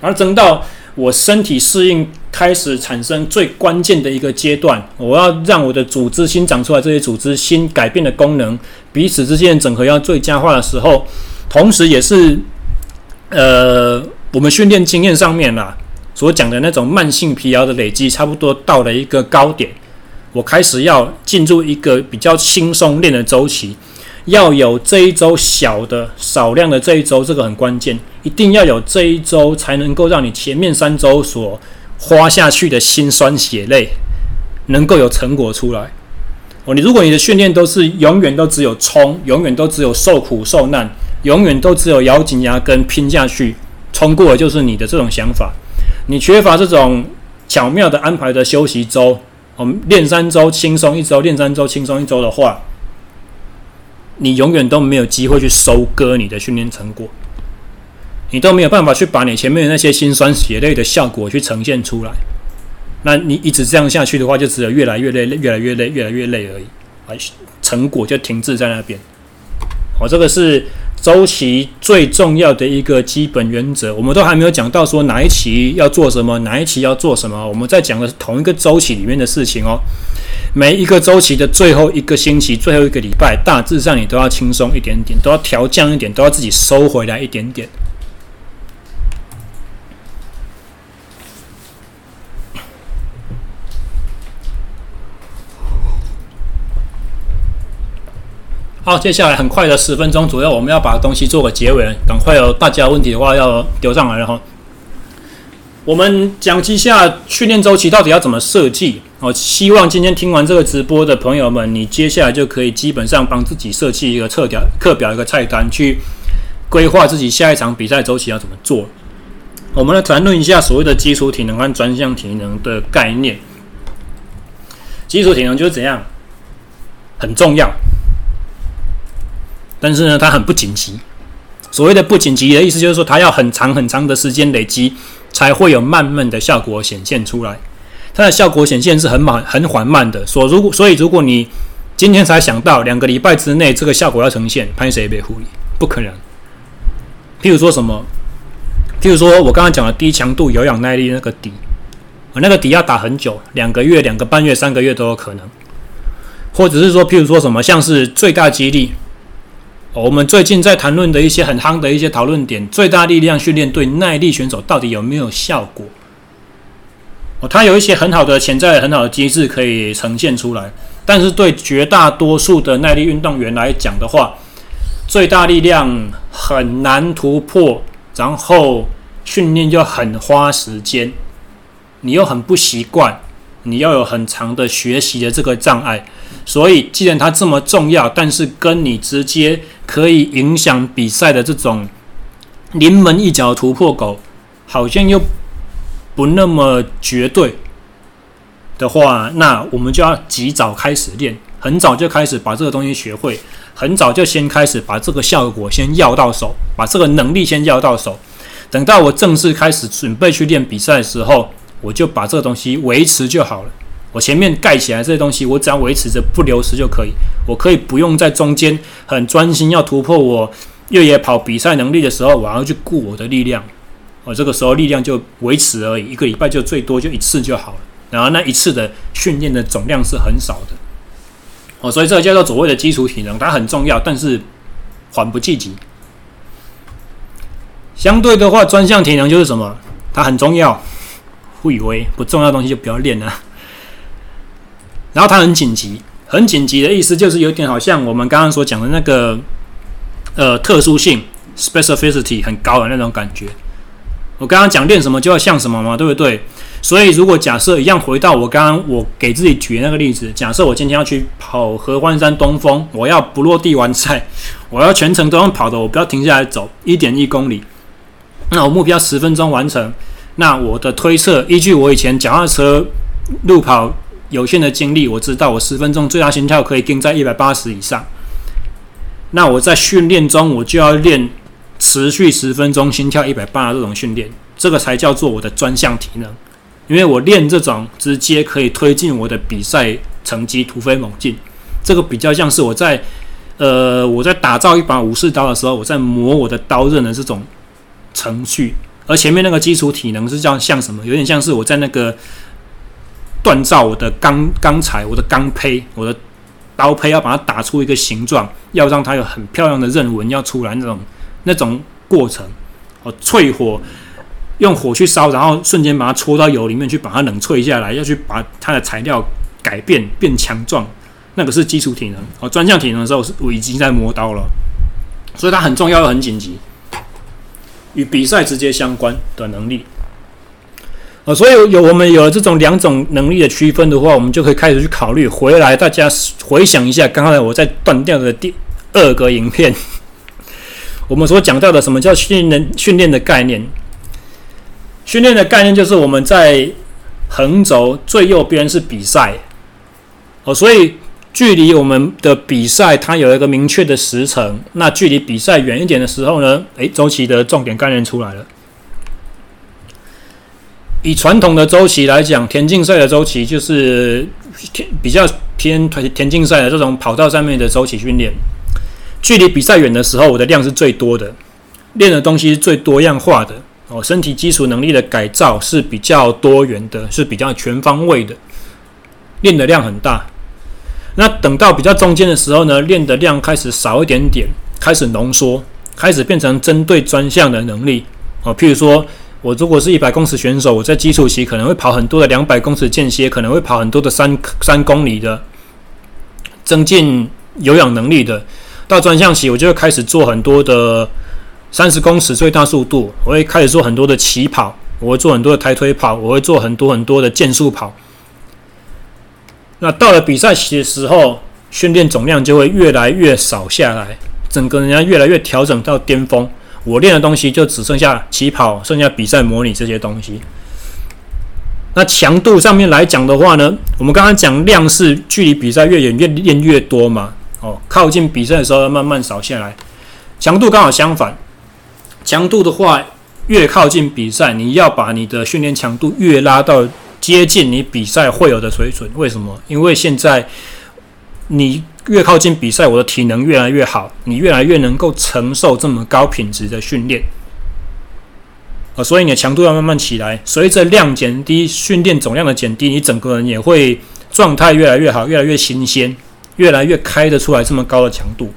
而增到我身体适应开始产生最关键的一个阶段，我要让我的组织新长出来，这些组织新改变的功能，彼此之间整合要最佳化的时候，同时也是，呃，我们训练经验上面啦所讲的那种慢性疲劳的累积，差不多到了一个高点。我开始要进入一个比较轻松练的周期，要有这一周小的少量的这一周，这个很关键，一定要有这一周才能够让你前面三周所花下去的辛酸血泪能够有成果出来。哦，你如果你的训练都是永远都只有冲，永远都只有受苦受难，永远都只有咬紧牙根拼下去，冲过的就是你的这种想法，你缺乏这种巧妙的安排的休息周。我们练三周轻松一周，练三周轻松一周的话，你永远都没有机会去收割你的训练成果，你都没有办法去把你前面的那些辛酸血泪的效果去呈现出来。那你一直这样下去的话，就只有越来越累，越来越累，越来越累而已，而成果就停滞在那边。我，这个是。周期最重要的一个基本原则，我们都还没有讲到说哪一期要做什么，哪一期要做什么。我们在讲的是同一个周期里面的事情哦。每一个周期的最后一个星期、最后一个礼拜，大致上你都要轻松一点点，都要调降一点，都要自己收回来一点点。好，接下来很快的十分钟左右，我们要把东西做个结尾。赶快有大家问题的话，要丢上来了哈。我们讲一下训练周期到底要怎么设计。我希望今天听完这个直播的朋友们，你接下来就可以基本上帮自己设计一个测表、课表一个菜单，去规划自己下一场比赛周期要怎么做。我们来谈论一下所谓的基础体能和专项体能的概念。基础体能就是怎样，很重要。但是呢，它很不紧急。所谓的不紧急的意思，就是说它要很长很长的时间累积，才会有慢慢的效果显现出来。它的效果显现是很慢、很缓慢的。所如果所以，如果你今天才想到两个礼拜之内这个效果要呈现，拍谁被护理？不可能。譬如说什么？譬如说我刚刚讲的低强度有氧耐力那个底，那个底要打很久，两个月、两个半月、三个月都有可能。或者是说，譬如说什么，像是最大肌力。我们最近在谈论的一些很夯的一些讨论点，最大力量训练对耐力选手到底有没有效果？哦，它有一些很好的潜在很好的机制可以呈现出来，但是对绝大多数的耐力运动员来讲的话，最大力量很难突破，然后训练又很花时间，你又很不习惯，你要有很长的学习的这个障碍。所以，既然它这么重要，但是跟你直接可以影响比赛的这种临门一脚突破口，好像又不那么绝对的话，那我们就要及早开始练，很早就开始把这个东西学会，很早就先开始把这个效果先要到手，把这个能力先要到手。等到我正式开始准备去练比赛的时候，我就把这个东西维持就好了。我前面盖起来这些东西，我只要维持着不流失就可以。我可以不用在中间很专心要突破我越野跑比赛能力的时候，我要去顾我的力量。我这个时候力量就维持而已，一个礼拜就最多就一次就好了。然后那一次的训练的总量是很少的。哦，所以这个叫做所谓的基础体能，它很重要，但是缓不济急。相对的话，专项体能就是什么？它很重要，不以为不重要的东西就不要练了。然后它很紧急，很紧急的意思就是有点好像我们刚刚所讲的那个，呃，特殊性 （specificity） 很高的那种感觉。我刚刚讲练什么就要像什么嘛，对不对？所以如果假设一样回到我刚刚我给自己举的那个例子，假设我今天要去跑合欢山东峰，我要不落地完赛，我要全程都用跑的，我不要停下来走一点一公里。那我目标十分钟完成，那我的推测依据我以前脚踏车路跑。有限的精力，我知道我十分钟最大心跳可以定在一百八十以上。那我在训练中，我就要练持续十分钟心跳一百八的这种训练，这个才叫做我的专项体能。因为我练这种直接可以推进我的比赛成绩突飞猛进。这个比较像是我在呃我在打造一把武士刀的时候，我在磨我的刀刃的这种程序。而前面那个基础体能是叫像什么？有点像是我在那个锻造我的钢钢材、我的钢胚、我的刀胚，要把它打出一个形状，要让它有很漂亮的刃纹要出来那种那种过程。哦，淬火，用火去烧，然后瞬间把它戳到油里面去，把它冷淬下来，要去把它的材料改变变强壮，那个是基础体能。哦，专项体能的时候，我已经在磨刀了，所以它很重要又很紧急。与比赛直接相关的能力，啊，所以有我们有了这种两种能力的区分的话，我们就可以开始去考虑。回来大家回想一下，刚才我在断掉的第二个影片，我们所讲到的什么叫训练训练的概念？训练的概念就是我们在横轴最右边是比赛，哦，所以。距离我们的比赛，它有一个明确的时程。那距离比赛远一点的时候呢？诶，周期的重点概念出来了。以传统的周期来讲，田径赛的周期就是偏比较偏田田径赛的这种跑道上面的周期训练。距离比赛远的时候，我的量是最多的，练的东西是最多样化的哦。身体基础能力的改造是比较多元的，是比较全方位的，练的量很大。那等到比较中间的时候呢，练的量开始少一点点，开始浓缩，开始变成针对专项的能力哦。譬如说，我如果是一百公尺选手，我在基础期可能会跑很多的两百公尺间歇，可能会跑很多的三三公里的，增进有氧能力的。到专项期，我就会开始做很多的三十公尺最大速度，我会开始做很多的起跑，我会做很多的抬腿跑，我会做很多很多的健速跑。那到了比赛期的时候，训练总量就会越来越少下来，整个人家越来越调整到巅峰。我练的东西就只剩下起跑，剩下比赛模拟这些东西。那强度上面来讲的话呢，我们刚刚讲量是距离比赛越远越练越多嘛，哦，靠近比赛的时候要慢慢少下来。强度刚好相反，强度的话越靠近比赛，你要把你的训练强度越拉到。接近你比赛会有的水准，为什么？因为现在你越靠近比赛，我的体能越来越好，你越来越能够承受这么高品质的训练，啊，所以你的强度要慢慢起来。随着量减低，训练总量的减低，你整个人也会状态越来越好，越来越新鲜，越来越开得出来这么高的强度。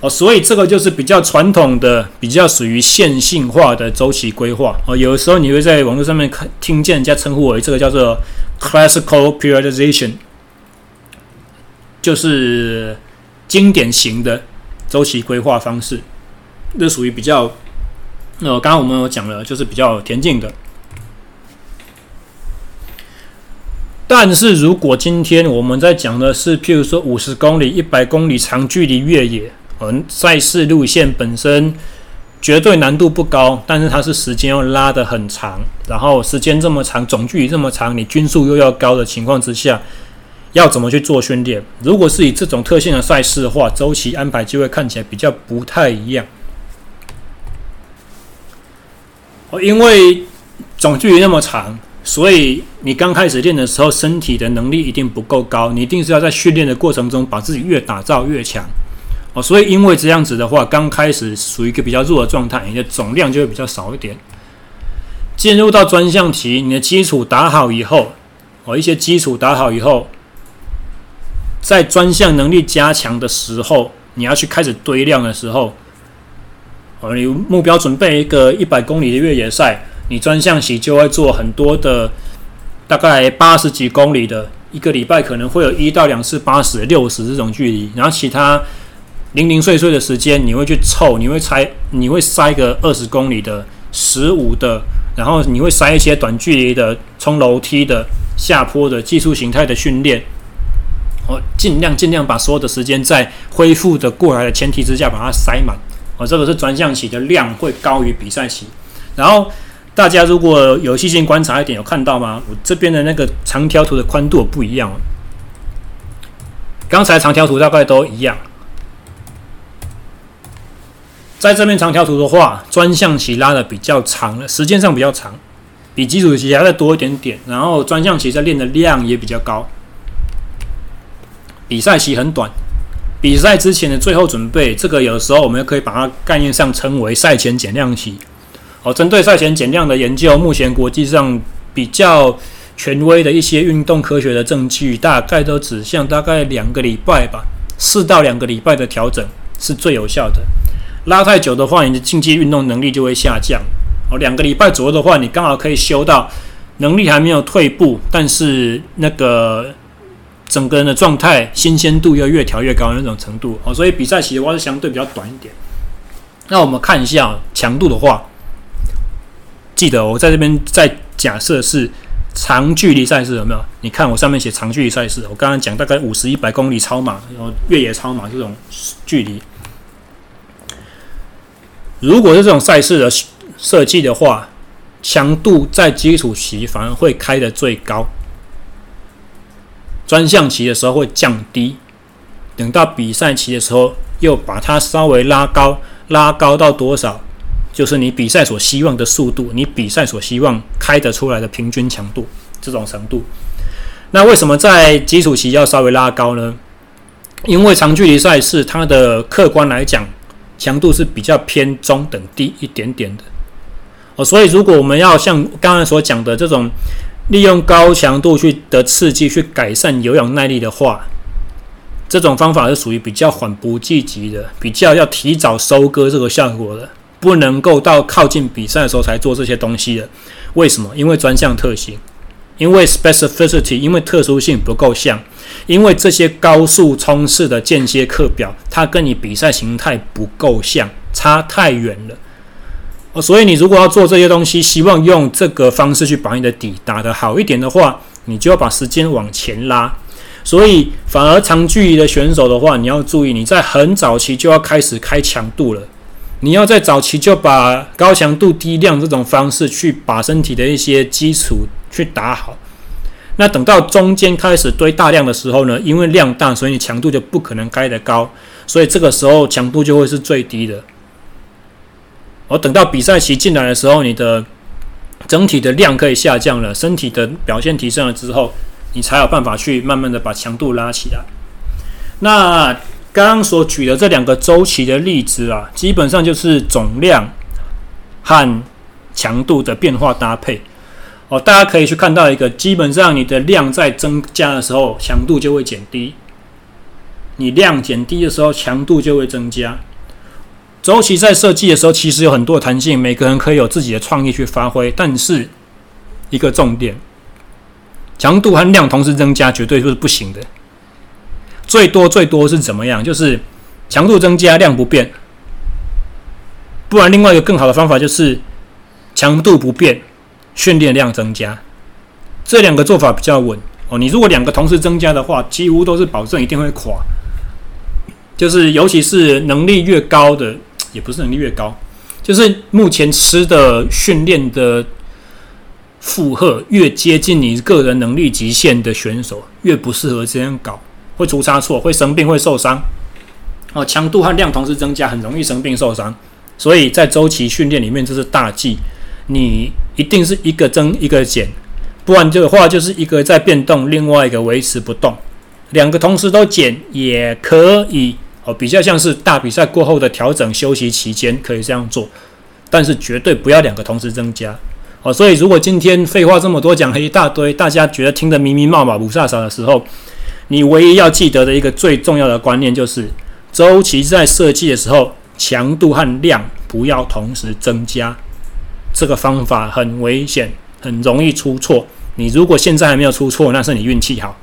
哦，所以这个就是比较传统的、比较属于线性化的周期规划。哦，有的时候你会在网络上面看听见人家称呼为这个叫做 classical periodization，就是经典型的周期规划方式。这属于比较，呃，刚刚我们有讲了，就是比较田径的。但是如果今天我们在讲的是，譬如说五十公里、一百公里长距离越野。嗯，赛事路线本身绝对难度不高，但是它是时间要拉得很长，然后时间这么长，总距离这么长，你均速又要高的情况之下，要怎么去做训练？如果是以这种特性的赛事的话，周期安排就会看起来比较不太一样。哦，因为总距离那么长，所以你刚开始练的时候，身体的能力一定不够高，你一定是要在训练的过程中把自己越打造越强。哦，所以因为这样子的话，刚开始属于一个比较弱的状态，你的总量就会比较少一点。进入到专项期，你的基础打好以后，哦，一些基础打好以后，在专项能力加强的时候，你要去开始堆量的时候，哦，你目标准备一个一百公里的越野赛，你专项期就会做很多的，大概八十几公里的，一个礼拜可能会有一到两次八十、六十这种距离，然后其他。零零碎碎的时间，你会去凑，你会猜，你会塞个二十公里的、十五的，然后你会塞一些短距离的、冲楼梯的、下坡的技术形态的训练。我尽量尽量把所有的时间在恢复的过来的前提之下把它塞满。我这个是专项期的量会高于比赛期。然后大家如果有细心观察一点，有看到吗？我这边的那个长条图的宽度不一样。刚才长条图大概都一样。在这边长条图的话，专项期拉的比较长了，时间上比较长，比基础期还要再多一点点。然后专项期在练的量也比较高。比赛期很短，比赛之前的最后准备，这个有时候我们可以把它概念上称为赛前减量期。哦，针对赛前减量的研究，目前国际上比较权威的一些运动科学的证据，大概都指向大概两个礼拜吧，四到两个礼拜的调整是最有效的。拉太久的话，你的竞技运动能力就会下降。哦，两个礼拜左右的话，你刚好可以修到能力还没有退步，但是那个。整个人的状态新鲜度要越调越高那种程度哦，所以比赛期的话是相对比较短一点。那我们看一下强度的话，记得我在这边再假设是长距离赛事有没有？你看我上面写长距离赛事，我刚刚讲大概五十、一百公里超马，然后越野超马这种距离。如果是这种赛事的设计的话，强度在基础期反而会开得最高。专项期的时候会降低，等到比赛期的时候又把它稍微拉高，拉高到多少？就是你比赛所希望的速度，你比赛所希望开得出来的平均强度这种程度。那为什么在基础期要稍微拉高呢？因为长距离赛事它的客观来讲，强度是比较偏中等低一点点的哦。所以如果我们要像刚才所讲的这种。利用高强度去的刺激去改善有氧耐力的话，这种方法是属于比较缓不济急的，比较要提早收割这个效果的，不能够到靠近比赛的时候才做这些东西的。为什么？因为专项特性，因为 specificity，因为特殊性不够像，因为这些高速冲刺的间歇课表，它跟你比赛形态不够像，差太远了。哦，所以你如果要做这些东西，希望用这个方式去把你的底打得好一点的话，你就要把时间往前拉。所以，反而长距离的选手的话，你要注意，你在很早期就要开始开强度了。你要在早期就把高强度低量这种方式去把身体的一些基础去打好。那等到中间开始堆大量的时候呢，因为量大，所以你强度就不可能开得高，所以这个时候强度就会是最低的。而等到比赛期进来的时候，你的整体的量可以下降了，身体的表现提升了之后，你才有办法去慢慢的把强度拉起来。那刚刚所举的这两个周期的例子啊，基本上就是总量和强度的变化搭配。哦，大家可以去看到一个，基本上你的量在增加的时候，强度就会减低；你量减低的时候，强度就会增加。周期在设计的时候，其实有很多弹性，每个人可以有自己的创意去发挥。但是，一个重点，强度和量同时增加绝对就是不行的。最多最多是怎么样？就是强度增加，量不变。不然，另外一个更好的方法就是强度不变，训练量增加。这两个做法比较稳哦。你如果两个同时增加的话，几乎都是保证一定会垮。就是尤其是能力越高的。也不是能力越高，就是目前吃的训练的负荷越接近你个人能力极限的选手，越不适合这样搞，会出差错，会生病，会受伤。哦，强度和量同时增加，很容易生病受伤。所以在周期训练里面，这是大忌。你一定是一个增一个减，不然的话就是一个在变动，另外一个维持不动，两个同时都减也可以。比较像是大比赛过后的调整休息期间可以这样做，但是绝对不要两个同时增加。哦，所以如果今天废话这么多讲了一大堆，大家觉得听得迷迷茫茫、雾煞煞的时候，你唯一要记得的一个最重要的观念就是，周期在设计的时候，强度和量不要同时增加。这个方法很危险，很容易出错。你如果现在还没有出错，那是你运气好。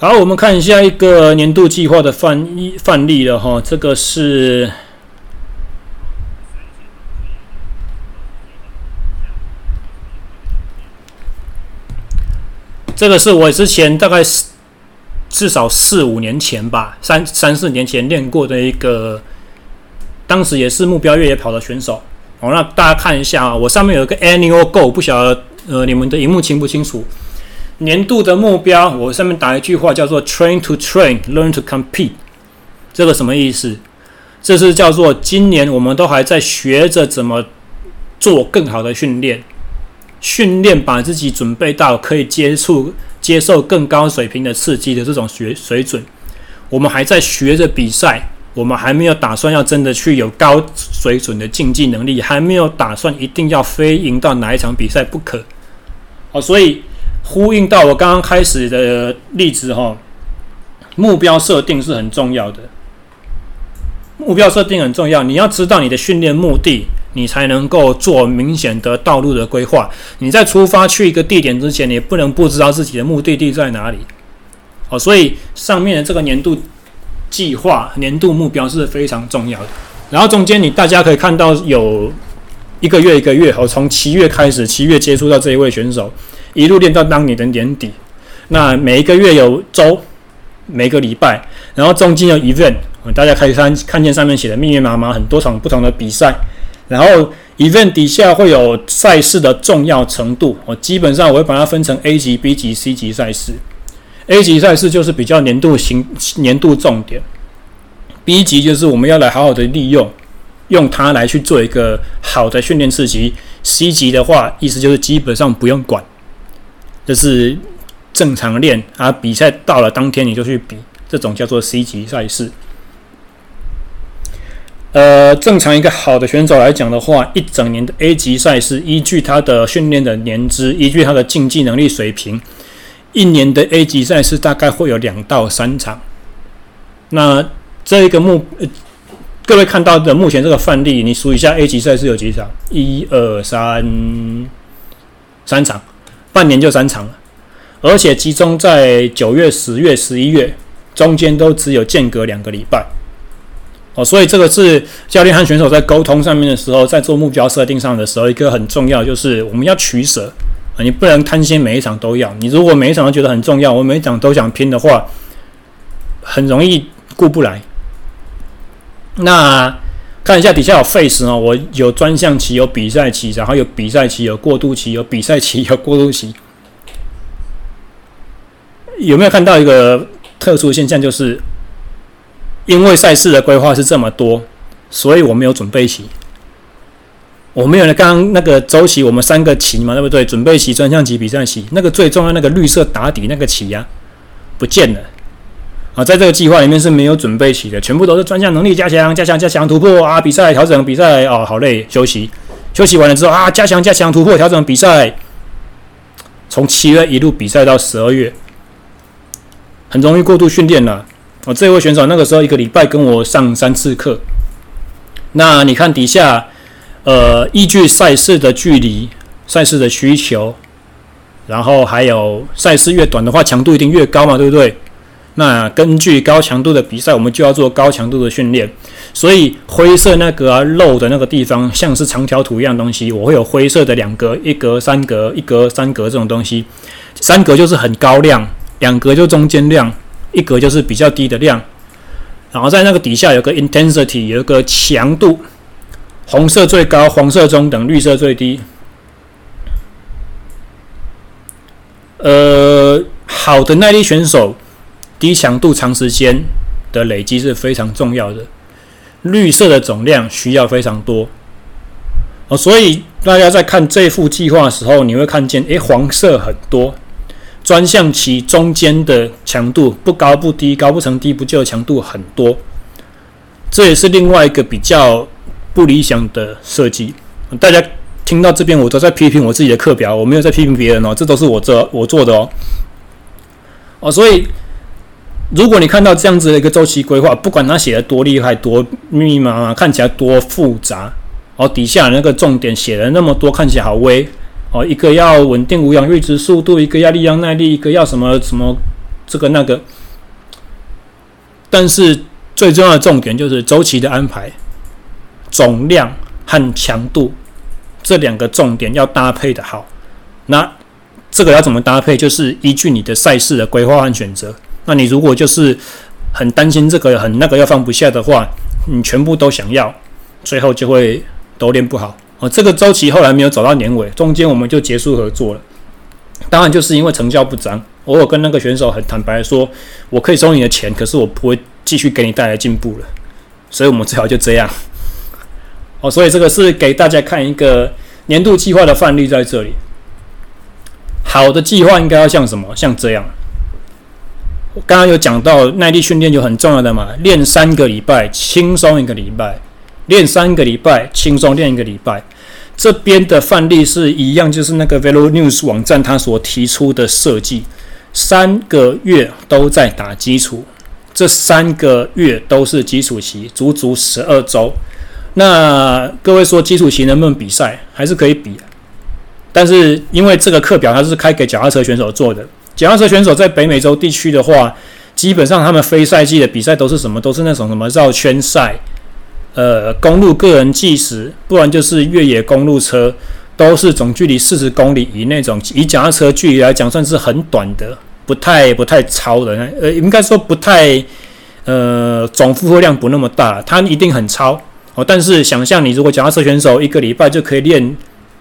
好，我们看一下一个年度计划的范范例了哈。这个是这个是我之前大概至少四五年前吧，三三四年前练过的一个，当时也是目标越野跑的选手。好，那大家看一下啊，我上面有个 annual goal，不晓得呃你们的荧幕清不清楚？年度的目标，我上面打一句话叫做 “Train to train, learn to compete”，这个什么意思？这是叫做今年我们都还在学着怎么做更好的训练，训练把自己准备到可以接触、接受更高水平的刺激的这种学水准。我们还在学着比赛，我们还没有打算要真的去有高水准的竞技能力，还没有打算一定要非赢到哪一场比赛不可。好，所以呼应到我刚刚开始的例子哈，目标设定是很重要的。目标设定很重要，你要知道你的训练目的，你才能够做明显的道路的规划。你在出发去一个地点之前，你不能不知道自己的目的地在哪里。哦，所以上面的这个年度计划、年度目标是非常重要的。然后中间你大家可以看到有一个月一个月，哦，从七月开始，七月接触到这一位选手，一路练到当年的年底。那每一个月有周，每个礼拜，然后中间有 event。大家可以看看见上面写的密密麻麻很多场不同的比赛，然后 event 底下会有赛事的重要程度。我基本上我会把它分成 A 级、B 级、C 级赛事。A 级赛事就是比较年度型、年度重点。B 级就是我们要来好好的利用，用它来去做一个好的训练刺激。C 级的话，意思就是基本上不用管，就是正常练啊。比赛到了当天你就去比，这种叫做 C 级赛事。呃，正常一个好的选手来讲的话，一整年的 A 级赛事，依据他的训练的年资，依据他的竞技能力水平，一年的 A 级赛事大概会有两到三场。那这个目，各位看到的目前这个范例，你数一下 A 级赛事有几场？一二三，三场，半年就三场了，而且集中在九月、十月、十一月，中间都只有间隔两个礼拜。哦，所以这个是教练和选手在沟通上面的时候，在做目标设定上的时候，一个很重要就是我们要取舍啊，你不能贪心每一场都要。你如果每一场都觉得很重要，我每一场都想拼的话，很容易顾不来。那看一下底下有 face 哦，我有专项期，有比赛期，然后有比赛期，有过渡期，有比赛期，有过渡期。有没有看到一个特殊现象？就是。因为赛事的规划是这么多，所以我没有准备期。我没有了刚刚那个周期，我们三个期嘛，对不对？准备期、专项期、比赛期，那个最重要那个绿色打底那个期呀、不见了。啊，在这个计划里面是没有准备期的，全部都是专项能力加强、加强、加强、突破啊！比赛调整比赛哦，好累，休息，休息完了之后啊，加强、加强、突破、调整比赛，从七月一路比赛到十二月，很容易过度训练了。我这位选手那个时候一个礼拜跟我上三次课。那你看底下，呃，依据赛事的距离、赛事的需求，然后还有赛事越短的话，强度一定越高嘛，对不对？那根据高强度的比赛，我们就要做高强度的训练。所以灰色那个啊漏的那个地方，像是长条图一样东西，我会有灰色的两格、一格、三格、一格、三格这种东西。三格就是很高量，两格就中间量。一格就是比较低的量，然后在那个底下有个 intensity，有一个强度，红色最高，黄色中等，绿色最低。呃，好的耐力选手，低强度长时间的累积是非常重要的。绿色的总量需要非常多哦，所以大家在看这幅计划的时候，你会看见，诶，黄色很多。专项期中间的强度不高不低，高不成低不就，强度很多，这也是另外一个比较不理想的设计。大家听到这边，我都在批评我自己的课表，我没有在批评别人哦，这都是我做我做的哦。哦，所以如果你看到这样子的一个周期规划，不管它写的多厉害、多密密麻麻，看起来多复杂，哦，底下那个重点写了那么多，看起来好微。哦，一个要稳定无氧阈值速度，一个要力量耐力，一个要什么什么这个那个。但是最重要的重点就是周期的安排，总量和强度这两个重点要搭配的好。那这个要怎么搭配？就是依据你的赛事的规划和选择。那你如果就是很担心这个很那个要放不下的话，你全部都想要，最后就会都练不好。哦，这个周期后来没有走到年尾，中间我们就结束合作了。当然就是因为成效不彰，我有跟那个选手很坦白说，我可以收你的钱，可是我不会继续给你带来进步了，所以我们最好就这样。哦，所以这个是给大家看一个年度计划的范例在这里。好的计划应该要像什么？像这样。我刚刚有讲到耐力训练就很重要的嘛，练三个礼拜，轻松一个礼拜；练三个礼拜，轻松练一个礼拜。这边的范例是一样，就是那个 VeloNews 网站它所提出的设计，三个月都在打基础，这三个月都是基础期，足足十二周。那各位说基础期能不能比赛？还是可以比，但是因为这个课表它是开给脚踏车选手做的，脚踏车选手在北美洲地区的话，基本上他们非赛季的比赛都是什么？都是那种什么绕圈赛。呃，公路个人计时，不然就是越野公路车，都是总距离四十公里以内，种以脚踏车距离来讲，算是很短的，不太不太超的。呃，应该说不太，呃，总负荷量不那么大，它一定很超哦。但是想象你如果脚踏车选手一个礼拜就可以练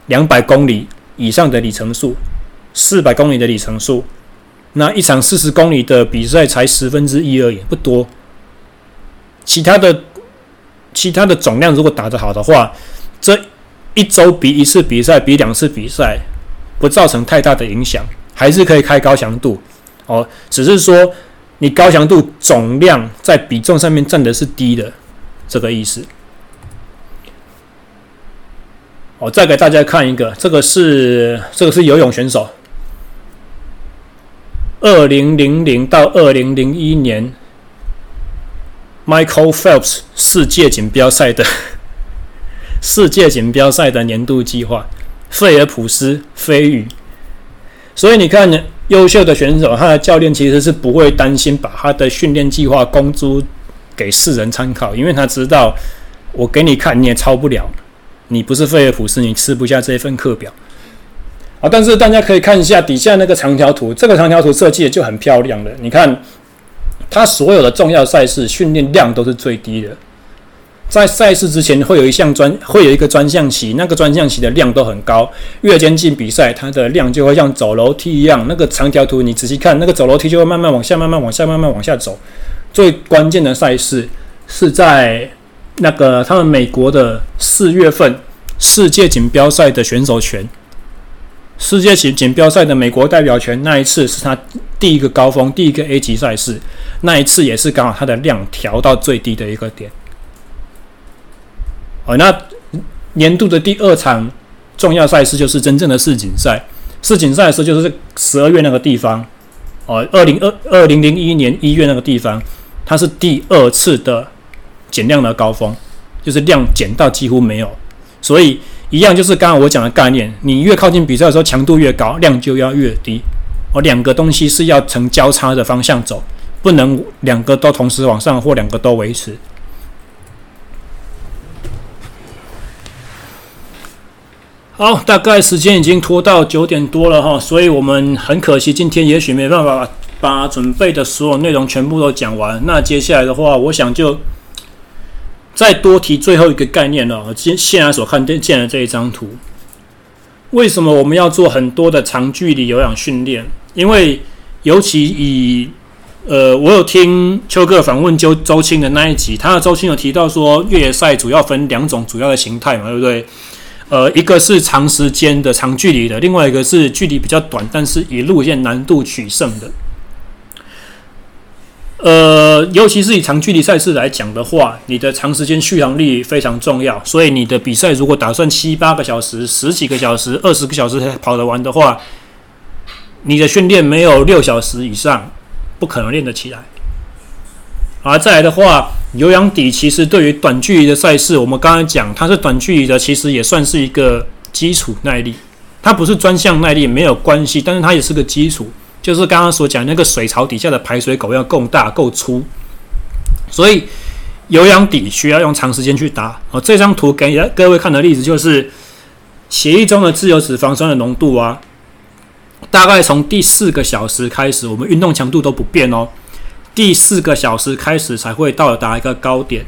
两百公里以上的里程数，四百公里的里程数，那一场四十公里的比赛才十分之一而已，不多。其他的。其他的总量如果打得好的话，这一周比一次比赛比两次比赛不造成太大的影响，还是可以开高强度哦。只是说你高强度总量在比重上面占的是低的这个意思。我再给大家看一个，这个是这个是游泳选手，二零零零到二零零一年。Michael Phelps 世界锦标赛的世界锦标赛的年度计划，费尔普斯飞鱼。所以你看，优秀的选手，他的教练其实是不会担心把他的训练计划公诸给世人参考，因为他知道我给你看你也抄不了，你不是费尔普斯，你吃不下这一份课表。啊，但是大家可以看一下底下那个长条图，这个长条图设计的就很漂亮了，你看。它所有的重要赛事训练量都是最低的，在赛事之前会有一项专，会有一个专项期，那个专项期的量都很高。越接近比赛，它的量就会像走楼梯一样。那个长条图你仔细看，那个走楼梯就会慢慢往下，慢慢往下，慢慢往下走。最关键的赛事是在那个他们美国的四月份世界锦标赛的选手权。世界锦锦标赛的美国代表权那一次是他第一个高峰，第一个 A 级赛事，那一次也是刚好他的量调到最低的一个点。哦，那年度的第二场重要赛事就是真正的世锦赛。世锦赛的时候就是十二月那个地方，哦，二零二二零零一年一月那个地方，它是第二次的减量的高峰，就是量减到几乎没有，所以。一样就是刚刚我讲的概念，你越靠近比赛的时候，强度越高，量就要越低。哦，两个东西是要呈交叉的方向走，不能两个都同时往上，或两个都维持。好，大概时间已经拖到九点多了哈，所以我们很可惜，今天也许没办法把准备的所有内容全部都讲完。那接下来的话，我想就。再多提最后一个概念了，今现在所看见的这一张图，为什么我们要做很多的长距离有氧训练？因为尤其以呃，我有听邱哥访问周周青的那一集，他的周青有提到说，越野赛主要分两种主要的形态嘛，对不对？呃，一个是长时间的长距离的，另外一个是距离比较短，但是以路线难度取胜的。呃，尤其是以长距离赛事来讲的话，你的长时间续航力非常重要。所以你的比赛如果打算七八个小时、十几个小时、二十个小时才跑得完的话，你的训练没有六小时以上，不可能练得起来。而再来的话，有氧底其实对于短距离的赛事，我们刚才讲它是短距离的，其实也算是一个基础耐力。它不是专项耐力没有关系，但是它也是个基础。就是刚刚所讲那个水槽底下的排水口要够大够粗，所以有氧底需要用长时间去打。哦，这张图给各位看的例子就是血液中的自由脂肪酸的浓度啊，大概从第四个小时开始，我们运动强度都不变哦，第四个小时开始才会到达一个高点，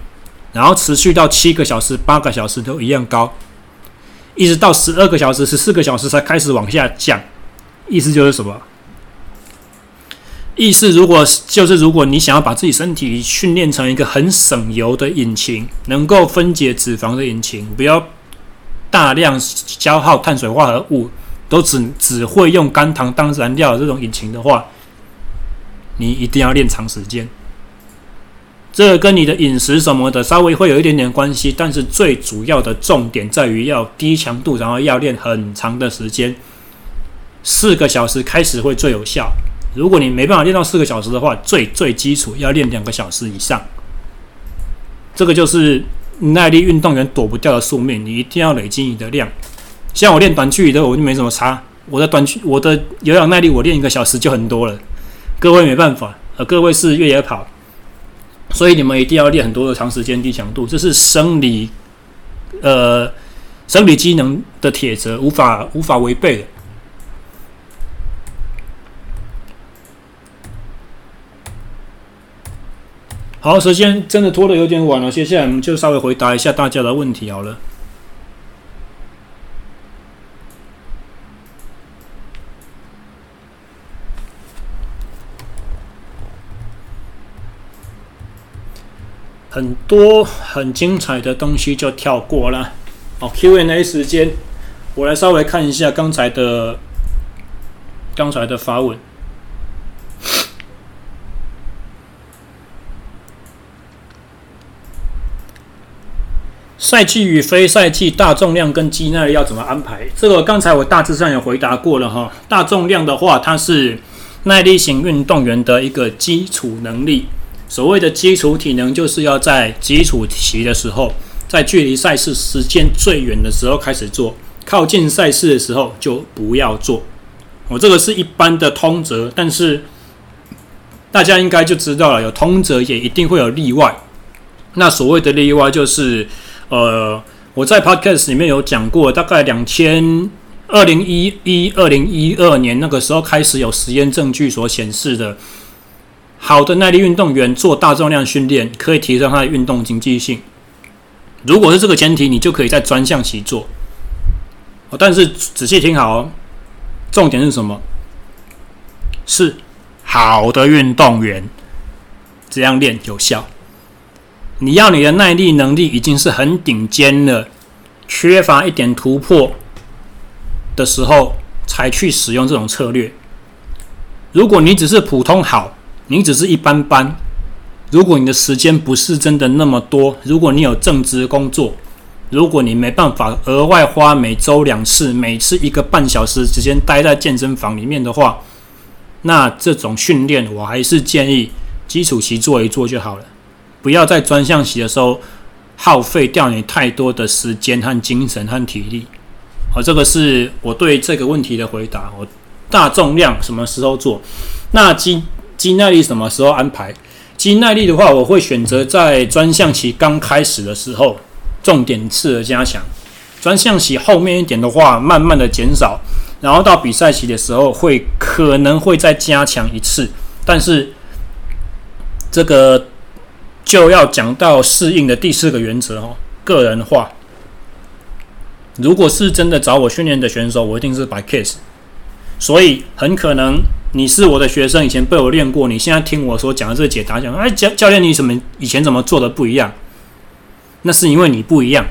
然后持续到七个小时、八个小时都一样高，一直到十二个小时、十四个小时才开始往下降。意思就是什么？意思如果就是如果你想要把自己身体训练成一个很省油的引擎，能够分解脂肪的引擎，不要大量消耗碳水化合物，都只只会用肝糖当燃料的这种引擎的话，你一定要练长时间。这跟你的饮食什么的稍微会有一点点关系，但是最主要的重点在于要低强度，然后要练很长的时间，四个小时开始会最有效。如果你没办法练到四个小时的话，最最基础要练两个小时以上。这个就是耐力运动员躲不掉的宿命，你一定要累积你的量。像我练短距离的，我就没什么差。我的短距，我的有氧耐力，我练一个小时就很多了。各位没办法，呃，各位是越野跑，所以你们一定要练很多的长时间低强度，这是生理，呃，生理机能的铁则，无法无法违背的。好，时间真的拖得有点晚了，接下来我们就稍微回答一下大家的问题好了。很多很精彩的东西就跳过了。好，Q&A 时间，我来稍微看一下刚才的刚才的发问。赛季与非赛季大重量跟肌耐力要怎么安排？这个刚才我大致上有回答过了哈。大重量的话，它是耐力型运动员的一个基础能力。所谓的基础体能，就是要在基础期的时候，在距离赛事时间最远的时候开始做，靠近赛事的时候就不要做。我这个是一般的通则，但是大家应该就知道了，有通则也一定会有例外。那所谓的例外就是。呃，我在 Podcast 里面有讲过，大概两千二零一一二零一二年那个时候开始有实验证据所显示的，好的耐力运动员做大重量训练可以提升他的运动经济性。如果是这个前提，你就可以在专项期做。但是仔细听好哦，重点是什么？是好的运动员这样练有效。你要你的耐力能力已经是很顶尖了，缺乏一点突破的时候，才去使用这种策略。如果你只是普通好，你只是一般般，如果你的时间不是真的那么多，如果你有正职工作，如果你没办法额外花每周两次，每次一个半小时时间待在健身房里面的话，那这种训练我还是建议基础期做一做就好了。不要在专项期的时候耗费掉你太多的时间和精神和体力。好，这个是我对这个问题的回答。我大重量什么时候做？那肌肌耐力什么时候安排？肌耐力的话，我会选择在专项期刚开始的时候重点次的加强。专项期后面一点的话，慢慢的减少，然后到比赛期的时候会可能会再加强一次，但是这个。就要讲到适应的第四个原则哦，个人化。如果是真的找我训练的选手，我一定是 by case。所以很可能你是我的学生，以前被我练过，你现在听我说讲的这个解答，讲哎教教练你怎么以前怎么做的不一样？那是因为你不一样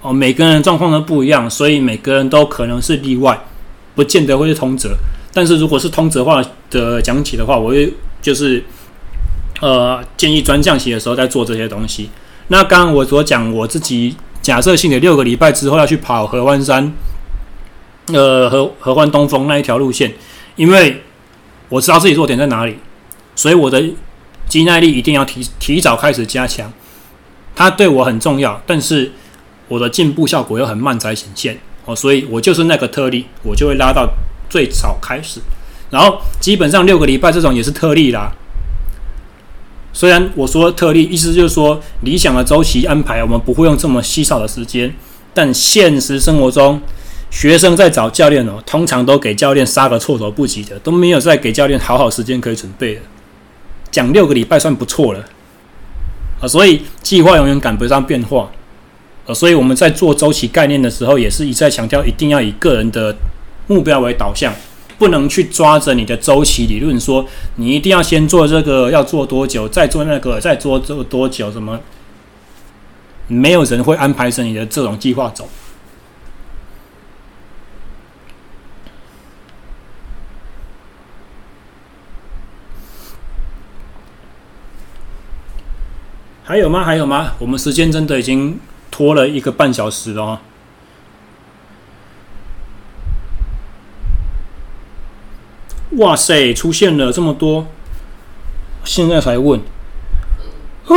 哦，每个人状况都不一样，所以每个人都可能是例外，不见得会是通则。但是如果是通则化的讲起的话，我会就是。呃，建议专项期的时候再做这些东西。那刚刚我所讲，我自己假设性的六个礼拜之后要去跑合欢山，呃，合合欢东风那一条路线，因为我知道自己弱点在哪里，所以我的肌耐力一定要提提早开始加强。它对我很重要，但是我的进步效果又很慢才显现哦，所以我就是那个特例，我就会拉到最早开始，然后基本上六个礼拜这种也是特例啦。虽然我说特例，意思就是说理想的周期安排，我们不会用这么稀少的时间。但现实生活中，学生在找教练哦，通常都给教练杀个措手不及的，都没有再给教练好好时间可以准备的。讲六个礼拜算不错了啊，所以计划永远赶不上变化啊。所以我们在做周期概念的时候，也是一再强调，一定要以个人的目标为导向。不能去抓着你的周期理论说，你一定要先做这个，要做多久，再做那个，再做做多久？什么？没有人会安排成你的这种计划走。还有吗？还有吗？我们时间真的已经拖了一个半小时了。哇塞，出现了这么多，现在才问。啊，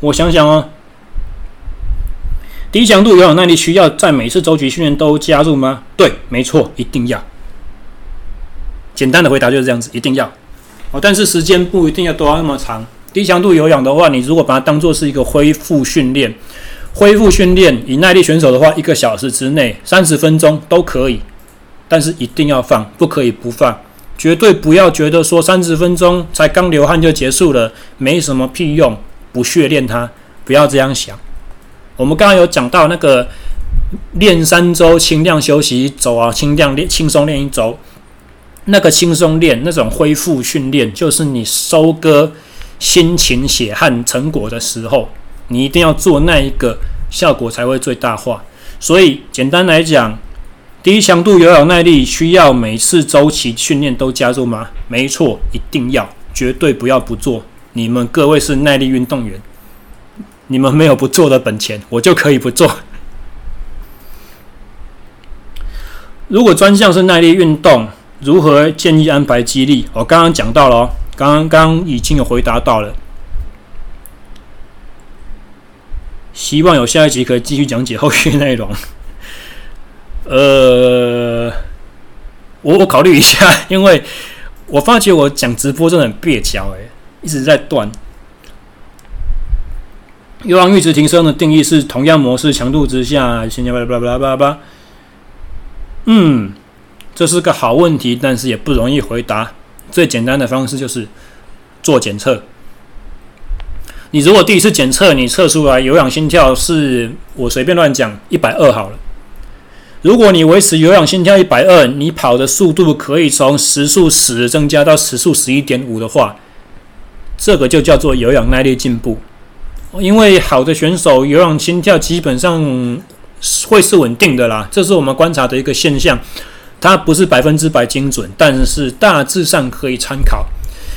我想想哦。低强度有氧耐力需要在每次周期训练都加入吗？对，没错，一定要。简单的回答就是这样子，一定要。哦，但是时间不一定要都要那么长。低强度有氧的话，你如果把它当做是一个恢复训练，恢复训练以耐力选手的话，一个小时之内三十分钟都可以，但是一定要放，不可以不放，绝对不要觉得说三十分钟才刚流汗就结束了，没什么屁用，不训练它，不要这样想。我们刚刚有讲到那个练三周轻量休息一周啊，轻量练轻松练一周，那个轻松练那种恢复训练，就是你收割辛勤血汗成果的时候，你一定要做那一个效果才会最大化。所以简单来讲，低强度有氧耐力需要每次周期训练都加入吗？没错，一定要，绝对不要不做。你们各位是耐力运动员。你们没有不做的本钱，我就可以不做。如果专项是耐力运动，如何建议安排肌力？我刚刚讲到了，刚刚已经有回答到了。希望有下一集可以继续讲解后续内容。呃，我我考虑一下，因为我发觉我讲直播真的很蹩脚，哎，一直在断。有氧阈值提升的定义是同样模式强度之下，先巴拉巴拉巴拉巴拉。嗯，这是个好问题，但是也不容易回答。最简单的方式就是做检测。你如果第一次检测，你测出来有氧心跳是我随便乱讲一百二好了。如果你维持有氧心跳一百二，你跑的速度可以从时速十增加到时速十一点五的话，这个就叫做有氧耐力进步。因为好的选手有氧心跳基本上会是稳定的啦，这是我们观察的一个现象。它不是百分之百精准，但是大致上可以参考。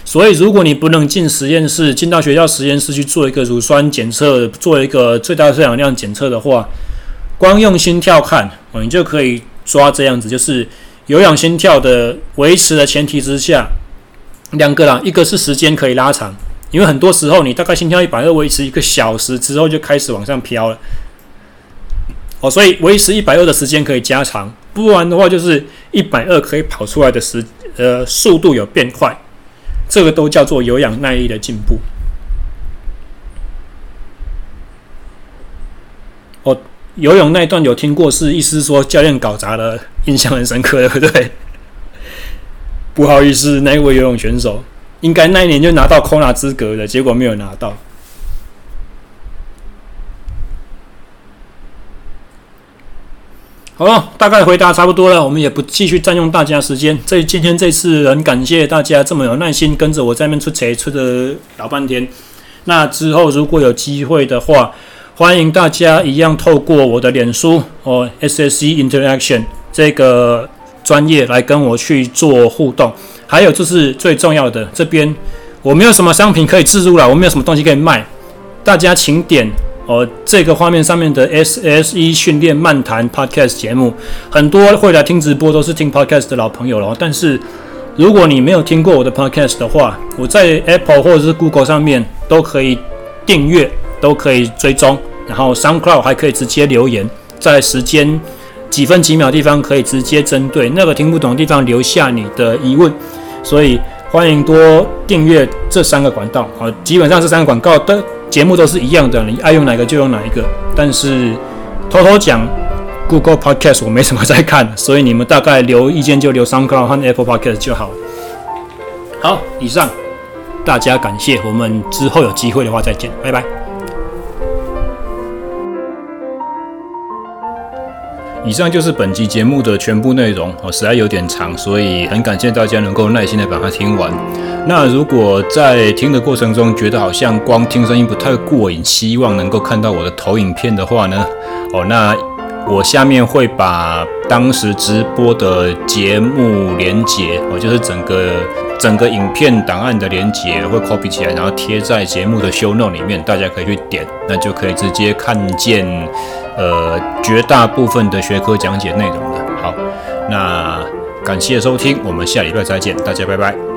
所以，如果你不能进实验室，进到学校实验室去做一个乳酸检测，做一个最大摄氧量检测的话，光用心跳看，你就可以抓这样子，就是有氧心跳的维持的前提之下，两个啦，一个是时间可以拉长。因为很多时候，你大概心跳一百二，维持一个小时之后就开始往上飘了。哦，所以维持一百二的时间可以加长，不然的话就是一百二可以跑出来的时呃速度有变快，这个都叫做有氧耐力的进步。哦，游泳那一段有听过，是意思说教练搞砸了，印象很深刻，对不对？不好意思，那一位游泳选手。应该那一年就拿到 Kona 资格的，结果没有拿到。好了，大概回答差不多了，我们也不继续占用大家时间。这今天这次很感谢大家这么有耐心跟着我在那边出差出的老半天。那之后如果有机会的话，欢迎大家一样透过我的脸书哦，SSE Interaction 这个专业来跟我去做互动。还有就是最重要的，这边我没有什么商品可以置入了，我没有什么东西可以卖，大家请点哦这个画面上面的 SSE 训练漫谈 Podcast 节目，很多会来听直播都是听 Podcast 的老朋友了。但是如果你没有听过我的 Podcast 的话，我在 Apple 或者是 Google 上面都可以订阅，都可以追踪，然后 SoundCloud 还可以直接留言，在时间。几分几秒地方可以直接针对那个听不懂的地方留下你的疑问，所以欢迎多订阅这三个管道啊，基本上这三个广告的节目都是一样的，你爱用哪个就用哪一个。但是偷偷讲，Google Podcast 我没什么 在看，所以你们大概留意见就留 SoundCloud 和 Apple Podcast 就好。好，以上大家感谢，我们之后有机会的话再见，拜拜。以上就是本集节目的全部内容哦，实在有点长，所以很感谢大家能够耐心的把它听完。那如果在听的过程中觉得好像光听声音不太过瘾，希望能够看到我的投影片的话呢，哦，那我下面会把当时直播的节目连接哦，就是整个整个影片档案的连接会 copy 起来，然后贴在节目的 show note 里面，大家可以去点，那就可以直接看见呃绝大部分的学科讲解内容了。好，那感谢收听，我们下礼拜再见，大家拜拜。